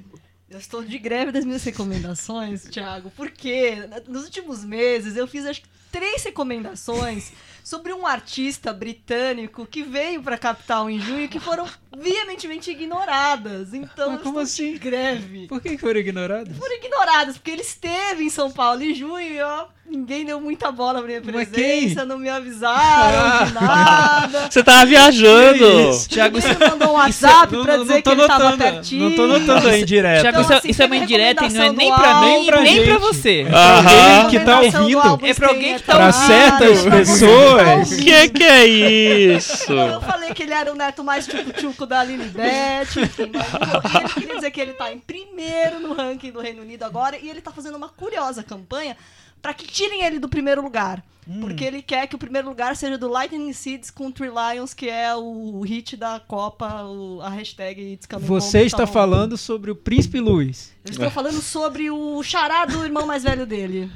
Eu estou de greve das minhas recomendações, Thiago, porque nos últimos meses eu fiz acho que três recomendações sobre um artista britânico que veio para a capital em junho e que foram veementemente ignoradas. Então
Mas como assim?
greve.
Por que foram ignorados?
Foram ignoradas, porque ele esteve em São Paulo em junho e ó, ninguém deu muita bola pra minha
Mas
presença, não me avisaram de nada.
Você tava viajando!
Isso?
Thiago,
Ele mandou um WhatsApp
Não-
pra
não-
dizer
não
que ele tava
notando,
pertinho.
Não tô notando aí direto.
Thiago,
Então,
isso, é-
assim,
isso é uma indireta e não é nem pra mim,
álbum,
pra
nem pra você.
Aham.
Alguém que tá ouvindo?
É pra alguém que tá ouvindo.
Pra certas
Tamara,
pessoas.
pra
Que que é isso?
Eu falei que ele era o neto mais tchuco-tchuco da Lilibet, enfim, mas não, ele queria dizer que ele tá em primeiro no ranking do Reino Unido agora e ele tá fazendo uma curiosa campanha pra que tirem ele do primeiro lugar.
Hum.
Porque ele quer que o primeiro lugar seja do Lightning Seeds com Three Lions, que é o hit da Copa, o- a hashtag It's Coming
Você
Home,
está
tá
falando sobre o Príncipe Luiz.
Eu estou falando sobre o chará do irmão mais velho dele,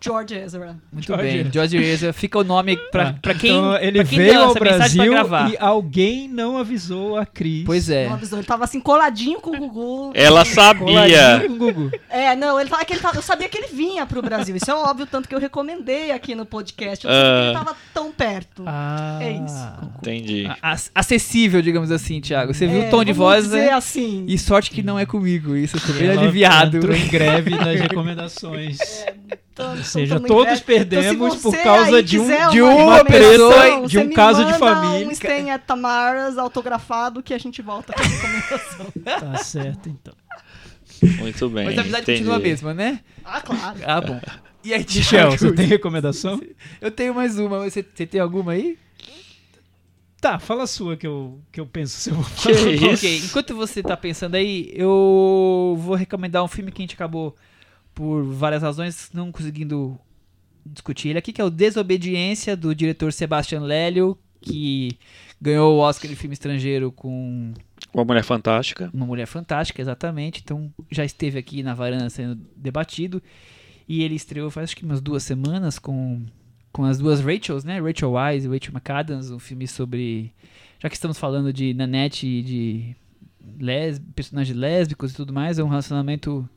George Ezra.
Muito
George
bem. George Ezra. Fica o nome pra, pra quem,
Então, ele
pra quem
veio
deu
ao Brasil
gravar.
e alguém não avisou a Cris.
Pois é.
Não avisou, ele tava assim, coladinho com o Gugu.
Ela sabia.
Coladinho com o Gugu.
É, não, ele tava, que ele tava- eu sabia que ele vinha pro Brasil. Isso é óbvio, tanto que eu recomendei aqui no podcast. Eu não sabia que ele
Ah.
tava tão perto.
Ah,
É isso.
Entendi.
Acessível, digamos assim, Thiago. Você viu
É,
o tom de voz,
dizer
né?
assim.
E sorte que não é comigo. Isso, eu tô bem aliviado.
entrou em greve nas recomendações.
Então,
Ou seja, todos
greve.
perdemos
Então,
por causa de um-
de
uma
uma pessoa,
de um caso de família.
Um Sten at Tamaras autografado que a gente volta com a recomendação.
Tá certo, então.
Muito bem.
Mas a amizade
entendi.
continua a mesma, né?
Ah, claro.
Ah, bom. E aí,
Michel, você tem recomendação?
Eu tenho mais uma. Você, você tem alguma aí?
Tá, fala a sua que eu, que eu penso se eu vou
Que
falar.
isso?
Ok, enquanto você tá pensando aí, eu vou recomendar um filme que a gente acabou, por várias razões, não conseguindo discutir ele aqui, que é o Desobediência, do diretor Sebastian Lélio, que ganhou o Oscar de filme estrangeiro com
Uma mulher fantástica.
Uma Mulher Fantástica, exatamente. Então já esteve aqui na varanda sendo debatido. E ele estreou faz acho que umas duas semanas com, com as duas Rachels, né? Rachel Wise e Rachel McAdams, um filme sobre. Já que estamos falando de Nanette e de les, personagens lésbicos e tudo mais, é um relacionamento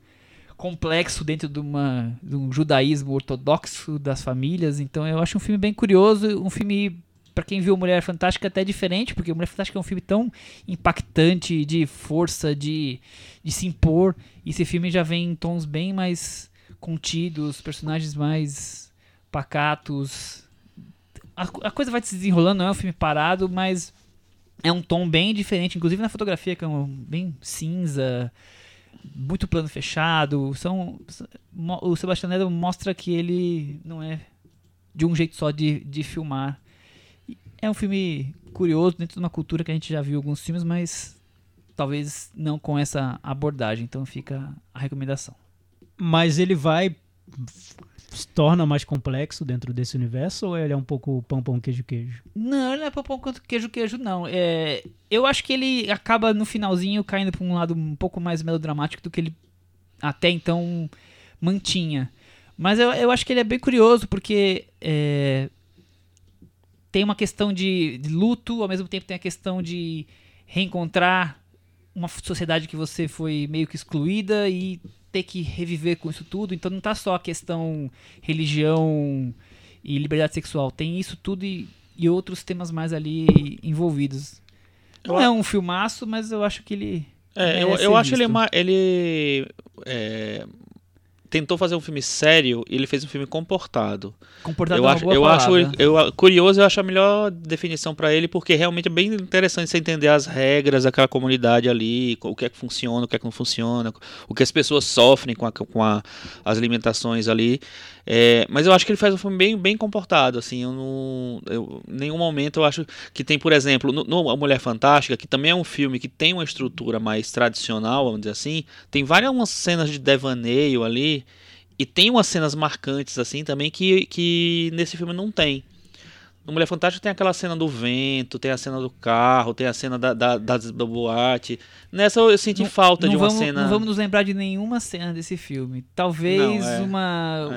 complexo dentro de, uma, de um judaísmo ortodoxo das famílias. Então eu acho um filme bem curioso, um filme para quem viu Mulher Fantástica até diferente, porque Mulher Fantástica é um filme tão impactante, de força, de, de se impor. E esse filme já vem em tons bem mais contidos, personagens mais pacatos. A, a coisa vai se desenrolando, não é um filme parado, mas é um tom bem diferente, inclusive na fotografia, que é um, bem cinza, muito plano fechado. São, o Sebastião Lello mostra que ele não é de um jeito só de, de filmar. É um filme curioso dentro de uma cultura que a gente já viu alguns filmes, mas talvez não com essa abordagem. Então fica a recomendação.
Mas ele vai. se torna mais complexo dentro desse universo ou ele é um pouco pão, pão, queijo, queijo?
Não, ele não é pão quanto queijo queijo, não. É, eu acho que ele acaba no finalzinho caindo pra um lado um pouco mais melodramático do que ele até então mantinha. Mas eu, eu acho que ele é bem curioso porque é, tem uma questão de, de luto, ao mesmo tempo tem a questão de reencontrar uma sociedade que você foi meio que excluída e ter que reviver com isso tudo. Então não tá só a questão religião e liberdade sexual, tem isso tudo e, e outros temas mais ali envolvidos. Não é um filmaço, mas eu acho que ele.
É, eu, eu acho ele,
visto.
ma- ele é, tentou fazer um filme sério e ele fez um filme comportado.
Comportado
eu
é
acho, eu acho, eu, curioso, eu acho a melhor definição pra ele, porque realmente é bem interessante você entender as regras daquela comunidade ali, o que é que funciona, o que é que não funciona, o que as pessoas sofrem com, a- com a- as limitações ali. É, mas eu acho que ele faz um filme bem, bem comportado, assim, eu não, eu, nenhum momento eu acho que tem, por exemplo, no, no A Mulher Fantástica, que também é um filme que tem uma estrutura mais tradicional, vamos dizer assim, tem várias umas cenas de devaneio ali, e tem umas cenas marcantes assim também que, que nesse filme não tem. No Mulher Fantástica tem aquela cena do vento, tem a cena do carro, tem a cena da, da, da, da boate. Nessa eu senti
Não-
falta
não
de uma
vamos,
cena.
Não vamos nos lembrar de nenhuma cena desse filme. Talvez
Não, é.
uma,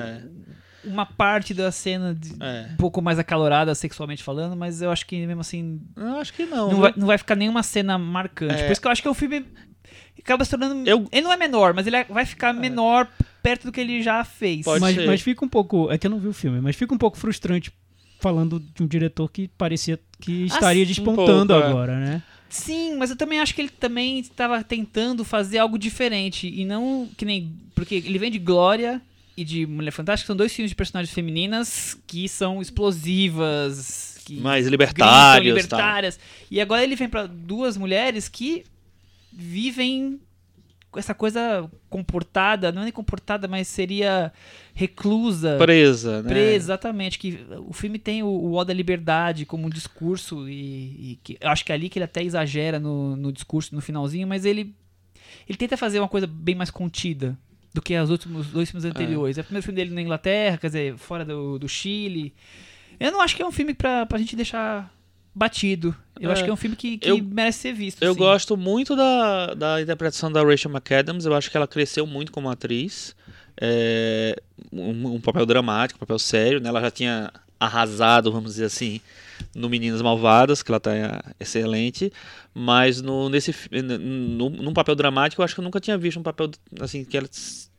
É,
uma parte da cena de-
é.
um pouco mais acalorada sexualmente falando, mas eu acho que mesmo assim
Eu acho que não.
não, vai, não vai ficar nenhuma cena marcante.
É.
Por isso que eu acho que o filme acaba se tornando.
Eu-
Ele não é menor, mas ele é- vai ficar menor perto do que ele já fez.
Pode
mas,
ser.
mas fica um pouco. É que eu não vi o filme, mas fica um pouco frustrante falando de um diretor que parecia que estaria
Assim,
despontando
pouco, é.
agora, né?
Sim, mas eu também acho que ele também estava tentando fazer algo diferente. E não que nem. Porque ele vem de Glória e de Mulher Fantástica, são dois filmes de personagens femininas que são explosivas. Que
Mais libertários. tal.
libertárias. E agora ele vem pra duas mulheres que vivem essa coisa comportada, não é nem comportada, mas seria reclusa.
Presa, né?
Presa, exatamente. Que o filme tem o, o ó da liberdade como um discurso e, e que eu acho que é ali que ele até exagera no, no discurso no finalzinho, mas ele ele tenta fazer uma coisa bem mais contida do que os últimos dois filmes anteriores. É, o primeiro filme dele na Inglaterra, quer dizer, fora do, do Chile. Eu não acho que é um filme pra, pra gente deixar batido. Eu
É.
acho que é um filme que, que
Eu-
merece ser visto.
Eu gosto muito da, da interpretação da Rachel McAdams. Eu acho que ela cresceu muito como atriz. É, um, um papel dramático, um papel sério. Né? Ela já tinha arrasado, vamos dizer assim, no Meninas Malvadas, que ela tá é, excelente. Mas no, nesse, no, num papel dramático, eu acho que eu nunca tinha visto um papel assim que ela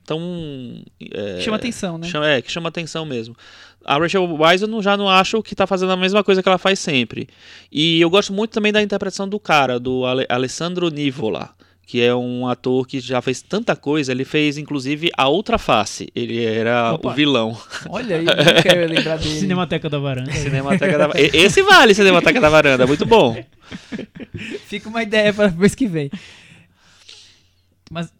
tão. é,
Chama atenção, né?
Chama- é, que chama atenção mesmo. A Rachel Weisz eu não- já não acho que tá fazendo a mesma coisa que ela faz sempre. E eu gosto muito também da interpretação do cara, do Ale- Alessandro Nivola, que é um ator que já fez tanta coisa. Ele fez, inclusive, A Outra Face. Ele era
Opa.
o vilão.
Olha aí, eu quero lembrar dele.
Cinemateca da Varanda.
Cinemateca da... Esse vale, Cinemateca da Varanda. Muito bom.
Fica uma ideia para mês que vem. Mas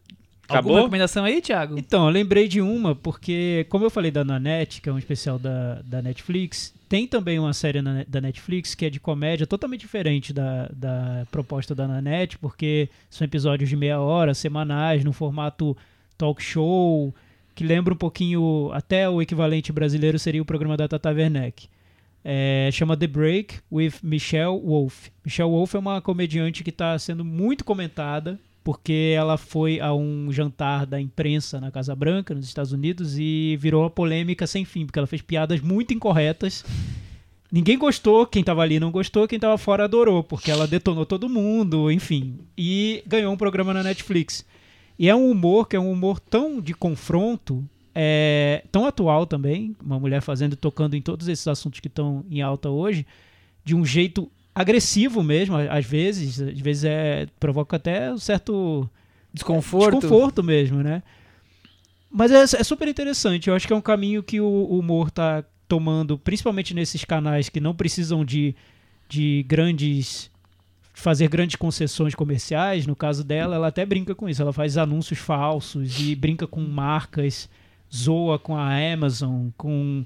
Acabou?
alguma recomendação aí, Thiago?
Então, eu lembrei de uma, porque, como eu falei da Nanette, que é um especial da, da Netflix, tem também uma série na- da Netflix que é de comédia, totalmente diferente da, da proposta da Nanette, porque são episódios de meia hora, semanais, no formato talk show, que lembra um pouquinho, até o equivalente brasileiro seria o programa da Tata Werneck. É, chama The Break with Michelle Wolf. Michelle Wolf é uma comediante que está sendo muito comentada porque ela foi a um jantar da imprensa na Casa Branca, nos Estados Unidos, e virou uma polêmica sem fim, porque ela fez piadas muito incorretas. Ninguém gostou, quem tava ali não gostou, quem tava fora adorou, porque ela detonou todo mundo, enfim. E ganhou um programa na Netflix. E é um humor que é um humor tão de confronto, é, tão atual também, uma mulher fazendo e tocando em todos esses assuntos que estão em alta hoje, de um jeito agressivo mesmo, às vezes, às vezes é provoca até um certo
Desconforto?
desconforto mesmo, né? Mas é, é super interessante. Eu acho que é um caminho que o, o humor tá tomando, principalmente nesses canais que não precisam de, de grandes. fazer grandes concessões comerciais. No caso dela, ela até brinca com isso. Ela faz anúncios falsos e brinca com marcas, zoa com a Amazon, com.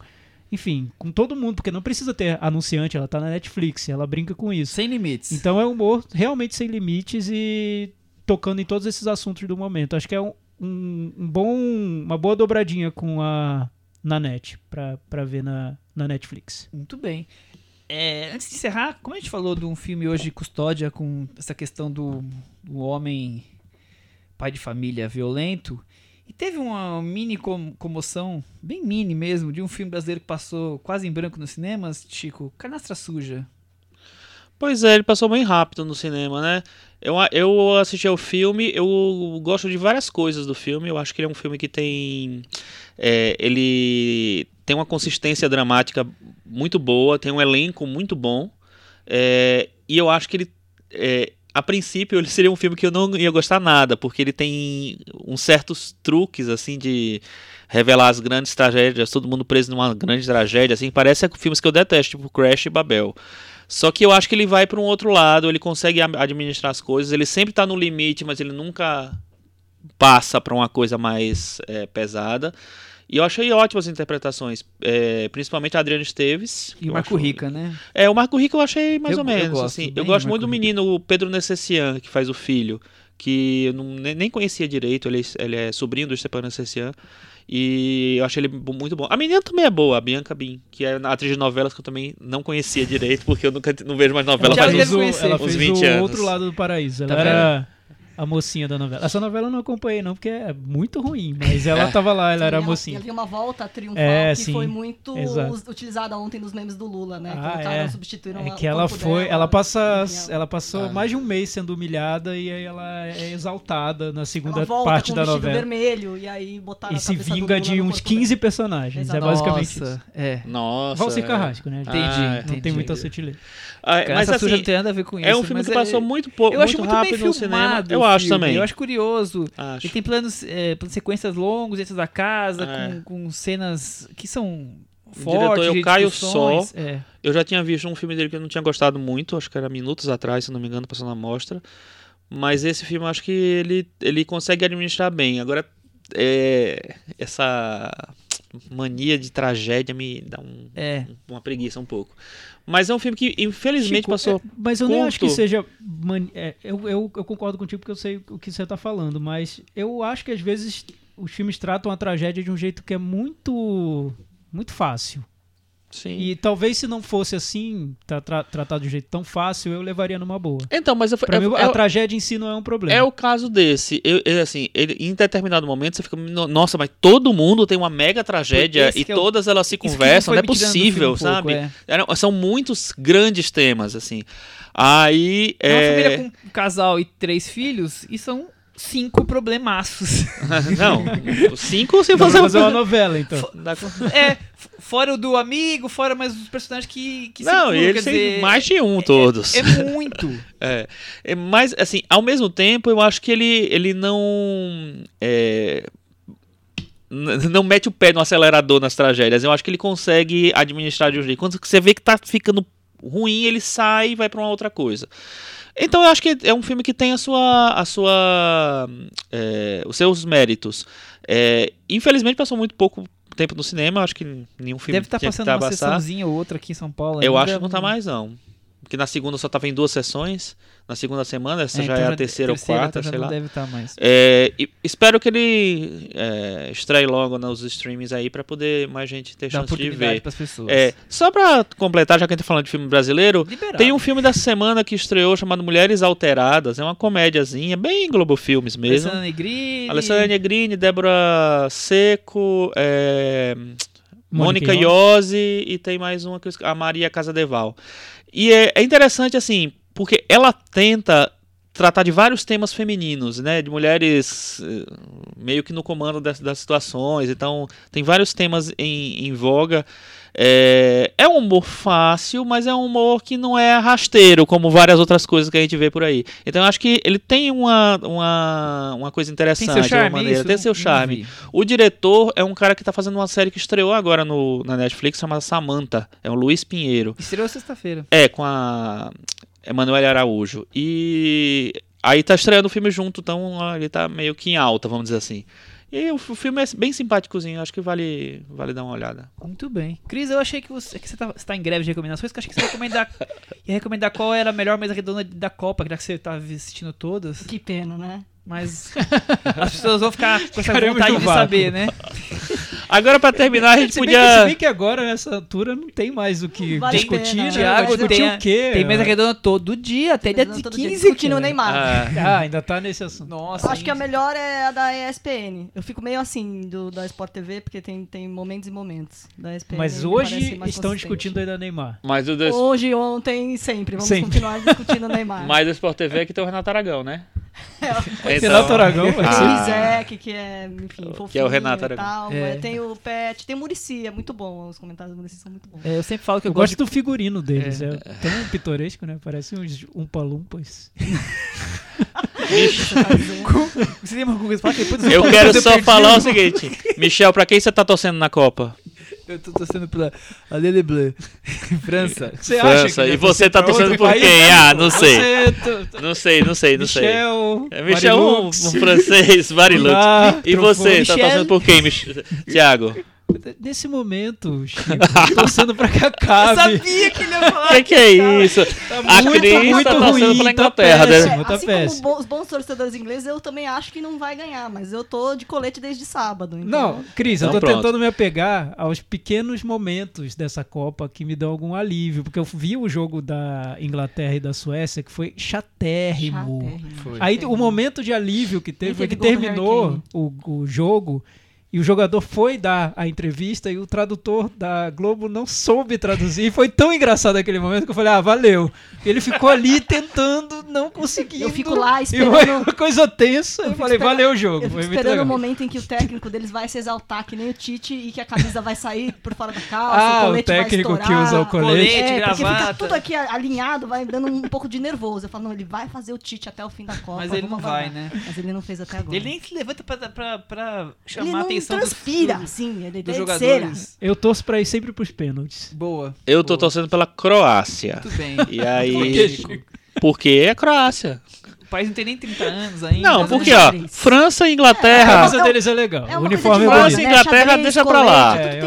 Enfim, com todo mundo, porque não precisa ter anunciante, ela tá na Netflix, ela brinca com isso.
Sem limites.
Então é humor realmente sem limites e tocando em todos esses assuntos do momento. Acho que é um, um, um bom, uma boa dobradinha com a na net pra, pra ver na, na Netflix.
Muito bem. É, antes de encerrar, como a gente falou de um filme hoje custódia com essa questão do, do homem pai de família violento, e teve uma mini com- comoção, bem mini mesmo, de um filme brasileiro que passou quase em branco nos cinemas, Chico, Canastra Suja.
Pois é, ele passou bem rápido no cinema, né? Eu, eu assisti ao filme, eu gosto de várias coisas do filme. Eu acho que ele é um filme que tem. é, ele tem uma consistência dramática muito boa, tem um elenco muito bom. é, e eu acho que ele. é, a princípio, ele seria um filme que eu não ia gostar nada, porque ele tem uns certos truques, assim, de revelar as grandes tragédias, todo mundo preso numa grande tragédia, assim, parece filmes que eu detesto, tipo Crash e Babel. Só que eu acho que ele vai para um outro lado, ele consegue administrar as coisas, ele sempre tá no limite, mas ele nunca passa para uma coisa mais é, pesada. E eu achei ótimas interpretações, é, principalmente a Adriana Esteves.
E
eu
o Marco
acho-
Rica, né?
É, o Marco Rica eu achei mais
Eu-
ou
eu
menos.
gosto
assim. Eu gosto muito do menino o Pedro Necessian, que faz o filho, que eu não, nem, conhecia direito, ele, ele é sobrinho do Stepan Necessian. E eu achei ele muito bom. A menina também é boa, a Bianca Bin, que é atriz de novelas que eu também não conhecia direito, porque eu nunca não vejo mais novela
Já
faz uns,
ela
uns
fez
20
o
anos.
outro lado do paraíso. Ela
Tá
era a mocinha da novela. Essa novela eu não acompanhei, não, porque é muito ruim. Mas ela
É.
tava lá, ela era a
Ela-
mocinha.
Ela tem uma volta triunfal
É,
que
sim,
foi muito
exato.
utilizada ontem nos memes do Lula, né?
Ah,
Colocaram,
é.
substituíram
É
a-
que
o
ela foi,
dela,
ela passa, ela passou
Ah.
mais de um mês sendo humilhada e aí ela é exaltada na segunda
ela volta
parte
com um
da
vestido
novela.
vermelho e aí botaram
E
a
se vinga
Lula
de uns
corpo
15
dela.
personagens. É
Exato.
basicamente isso.
Nossa, é.
Nossa.
Valsir
é.
Carrasco, né?
Entendi,
Ah,
Não tem
entendi.
muita sutileza.
Ah, mas assim,
não tem nada a ver com isso.
é um filme que passou muito pouco,
Eu
muito
muito bem
rápido no cinema. Eu acho
filme,
também.
Eu acho curioso.
Acho.
Ele tem planos, é, planos sequências longos dentro da casa,
É.
com, com cenas que são fortes.
diretor é
de
Caio
discussões. É.
Eu já tinha visto um filme dele que eu não tinha gostado muito, acho que era minutos atrás, se não me engano, passou na mostra. Mas esse filme eu acho que ele, ele consegue administrar bem. Agora, é, essa mania de tragédia me dá um-
É.
uma preguiça um pouco. Mas é um filme que, infelizmente,
Chico,
passou.
é, mas eu nem acho que seja. mani- é, eu, eu, eu concordo contigo porque eu sei o que você tá falando, mas eu acho que às vezes os filmes tratam a tragédia de um jeito que é muito. muito fácil.
Sim.
E talvez se não fosse assim, tra tra- tratado de um jeito tão fácil, eu levaria numa boa.
Então, mas eu,
Pra
é,
mim,
é-
a tragédia em si não é um problema.
é o caso desse. Eu, eu, assim, ele, em determinado momento você fica, "No- nossa, mas todo mundo tem uma mega tragédia e todas elas se conversam, não é possível,
um pouco,
sabe?
é.
São muitos grandes temas, assim. Aí.
É uma família com um casal e três filhos e são cinco problemaços.
Não, cinco se
Dá pra
fazer
fazer uma novela, então.
É, fora o do amigo, fora mais os personagens que, que
Não,
circulam,
e eles têm
dizer,
mais de um todos.
É muito.
É, é, mas, assim, ao mesmo tempo, eu acho que ele, ele não. é, não mete o pé no acelerador nas tragédias. Eu acho que ele consegue administrar de um jeito. Quando você vê que tá ficando ruim, ele sai e vai pra uma outra coisa. Então eu acho que é um filme que tem a sua, a sua, é, os seus méritos. É, infelizmente passou muito pouco tempo no cinema. Acho que nenhum filme
Deve estar
que
passando
tá
uma
passar.
sessãozinha ou outra aqui em São Paulo.
Eu
ainda.
acho que não tá mais, não. Porque na segunda só tava em duas sessões. Na segunda semana, essa
É,
já
então
é a terceira ou quarta,
então
sei lá.
deve estar mais.
É, espero que ele é, estreie logo nos streamings aí pra poder mais gente ter
Dá
chance de ver.
para as pessoas.
É, só pra completar, já que a gente tá falando de filme brasileiro,
Liberado.
tem um filme da semana que estreou chamado Mulheres Alteradas. É uma comédiazinha, bem Globo Filmes mesmo.
Alessandra Negrini.
Alessandra Negrini, Débora Seco, é,
Mônica
Iose e tem mais uma que eu a Maria Casadeval. E é, é interessante assim, porque ela tenta tratar de vários temas femininos, né, de mulheres eh, meio que no comando das, das situações. Então tem vários temas em, em voga. É, é um humor fácil, mas é um humor que não é rasteiro, como várias outras coisas que a gente vê por aí. Então eu acho que ele tem uma, uma, uma coisa
Tem
interessante,
seu
de
charme,
uma maneira.
isso?
Tem seu charme. O diretor é um cara que tá fazendo uma série que estreou agora no, na Netflix, chamada Samantha. É o Luiz Pinheiro.
Estreou sexta-feira.
É, com a Emanuele Araújo. E aí tá estreando o filme junto, então ele tá meio que em alta, vamos dizer assim. E o, filme é bem simpáticozinho, acho que vale, vale dar uma olhada.
Muito bem. Cris, eu achei que você, que você, tá, você tá em greve de recomendações, que eu achei que você ia recomendar, ia recomendar qual era a melhor mesa redonda da Copa, já que você tá assistindo todas.
Que pena, né?
Mas as pessoas vão ficar com essa
Ficaremos
vontade de saber, né?
Agora, pra terminar, a gente
Se bem, que, se
podia.
bem que agora, nessa altura, não tem mais o que
Vale a
discutir,
pena,
né?
Thiago,
Vai discutir
tem,
o quê?
tem mesa redonda todo dia, até dia de
dia
15.
discutindo o
cara.
Neymar.
Ah,
Ah, ainda tá nesse assunto.
Nossa,
Eu acho que a melhor é a da ESPN. Eu fico meio assim do, da Sport TV, porque tem, tem momentos e momentos da ESPN.
Mas hoje estão discutindo ainda Neymar.
mas o, des...
Hoje, ontem, sempre. Vamos
Sempre.
continuar discutindo o Neymar.
mas o Sport TV é que tem o Renato Aragão, né?
É,
Renato Aragão vai
Tem
ser.
o
Ah.
Isaac, que é, enfim, fofinho
Que é o Renato Aragão.
tal.
É.
Tem o Pet, tem o Murici, é muito bom. Os comentários do Murici são muito bons.
É, eu sempre falo que
Eu,
eu,
gosto
gosto
do figurino deles, é, tão pitoresco, né? Parece uns umpa-lumpas.
Você
de... Lembra alguma coisa? Depois
Eu quero só falar o seguinte: Michel, pra quem você tá torcendo na Copa?
Eu tô torcendo pela Alele Bleu. França.
Você
França.
que
E você tá torcendo por
país?
quem? Ah, não sei. Não sei, não sei, não sei.
Michel,
É Michel, um, um
Marilux,
francês, Varilux.
Ah,
E você, tá torcendo por quem, Mich... Tiago?
Nesse momento, Chico, tô torcendo pra que
Eu sabia que ele ia falar.
O que, que é isso? a
muito,
Cris
muito
tá torcendo
ruim,
pela
tá
Inglaterra, né?
péssimo. tá
assim
péssimo.
como os bons torcedores ingleses, eu também acho que não vai ganhar, mas eu tô de colete desde sábado. Então...
Não, Cris, eu
Então
tô
pronto.
tentando me apegar aos pequenos momentos dessa Copa que me dão algum alívio, porque eu vi o jogo da Inglaterra e da Suécia que foi chatérrimo.
Chatérrimo.
Aí o momento de alívio que teve
Nem
foi que
teve
terminou o, o jogo e o jogador foi dar a entrevista e o tradutor da Globo não soube traduzir. E foi tão engraçado aquele momento que eu falei, ah, valeu. Ele ficou ali tentando, não conseguindo.
Eu fico lá
E foi
esperando.
uma coisa tensa. Eu,
fico
falei,
esperando-
valeu o jogo.
Eu
Foi
fico
muito
esperando o momento em que o técnico deles vai se exaltar, que nem o Tite, e que a camisa vai sair por fora da calça,
Ah,
o
o
colete vai
técnico que
estourar.
usa o colete.
Colete,
É, porque fica tudo aqui alinhado, vai dando um pouco de nervoso. Eu falo, não, ele vai fazer o Tite até o fim da Copa.
Mas ele não vai, né?
Mas ele não fez até agora.
Ele nem se levanta pra, pra, pra chamar a
não
dos-
transpira,
dos,
assim, ele
dos
é
jogadores.
Eu torço pra ir sempre pros pênaltis.
Boa.
Eu tô
Boa.
torcendo pela Croácia.
Muito bem.
E aí. Porque é Croácia.
O país não tem nem 30 anos ainda.
Não, porque, ó, França e
A
Inglaterra.
camisa
É uma-
deles é legal.
É
o uniforme é
França e? Inglaterra,
Xadrez,
deixa pra lá.
É,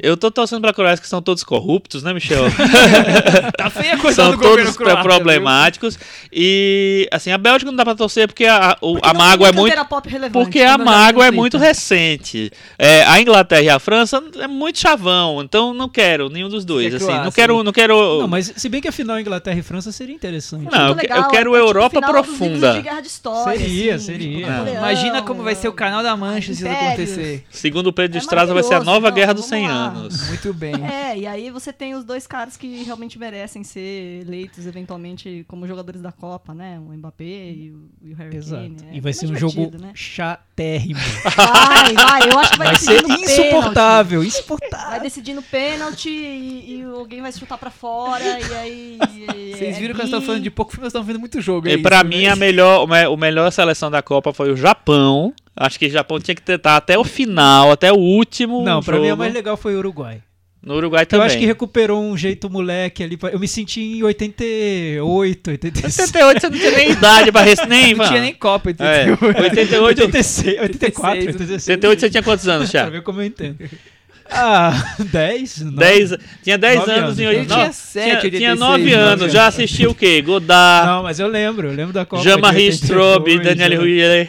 eu
tô torcendo pra Croácia, que são todos corruptos, né, Michel?
Tá feia a coisa
são
do
todos
croata,
problemáticos. E, assim, a Bélgica não dá pra torcer porque a, o-
Porque
a mágoa é muito. Porque a mágoa é muito recente. É, a Inglaterra e a França é muito chavão, então não quero nenhum dos dois. Assim, não quero, não quero.
Não, mas se bem que a final Inglaterra e França seria interessante.
Não, eu
Muito
que-
legal,
eu quero
é
Europa
dos
profunda.
de guerra de história,
Seria,
assim,
seria.
tipo,
É.
Napoleão,
Imagina como vai ser o canal da Mancha se isso acontecer.
Segundo o Pedro de
É
Estrada, vai ser a nova
não,
Guerra dos
vamos
100
lá.
anos.
Muito bem.
É, e aí você tem os dois caras que realmente merecem ser eleitos eventualmente como jogadores da Copa, né? O Mbappé e o, e o Harry
Exato.
Kane. É
e vai ser um jogo
né?
chatérrimo.
Vai, vai, eu acho que vai,
Vai
decidir
ser
no pênalti.
insuportável,
Vai
insuportável.
decidir no pênalti e, e alguém vai chutar pra fora e aí... e-
Vocês
é
viram que nós estamos falando de pouco filme, nós estamos vendo muito jogo.
E
é
pra
isso,
mim,
né?
A melhor, o me- o melhor seleção da Copa foi o Japão. Acho que o Japão tinha que estar até o final, até o último.
Não, pra mim a mais legal foi o Uruguai.
No Uruguai
Eu
também.
acho que recuperou um jeito moleque ali. pra- Eu me senti em 88, 86.
78 você não tinha nem idade pra res... nem,
Não tinha nem Copa,
É,
entendeu?
88,
86, 84, 86.
78 você tinha quantos anos,
Pra
Thiago?
ver como eu entendo. Ah, 10? nove?
10, tinha 10
Nove
anos,
anos,
em
então.
80.
Ele tinha
não,
sete,
tinha,
86,
tinha 9
nove
anos,
anos.
já assistiu o quê? Godard,
Não, mas eu lembro, eu lembro da Copa.
Jean-Marie
de
Strobe,
82,
Daniel
né?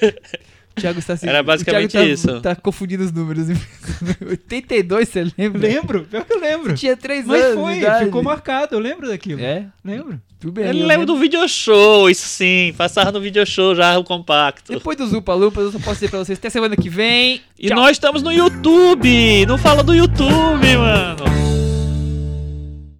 Thiago está se...
Era basicamente
o Thiago tá,
isso.
Tá confundindo os números. 82, você lembra?
Lembro, pior que eu lembro.
Tinha 3
Mas
anos.
foi,
de idade.
ficou marcado, eu lembro daquilo.
É?
Lembro.
Tudo bem.
Ele
eu
lembra do video show, isso sim. Passava no video show já o compacto.
Depois do Zupa Lupa, eu só posso dizer pra vocês até semana que vem.
E nós estamos no YouTube! Não fala do YouTube, mano!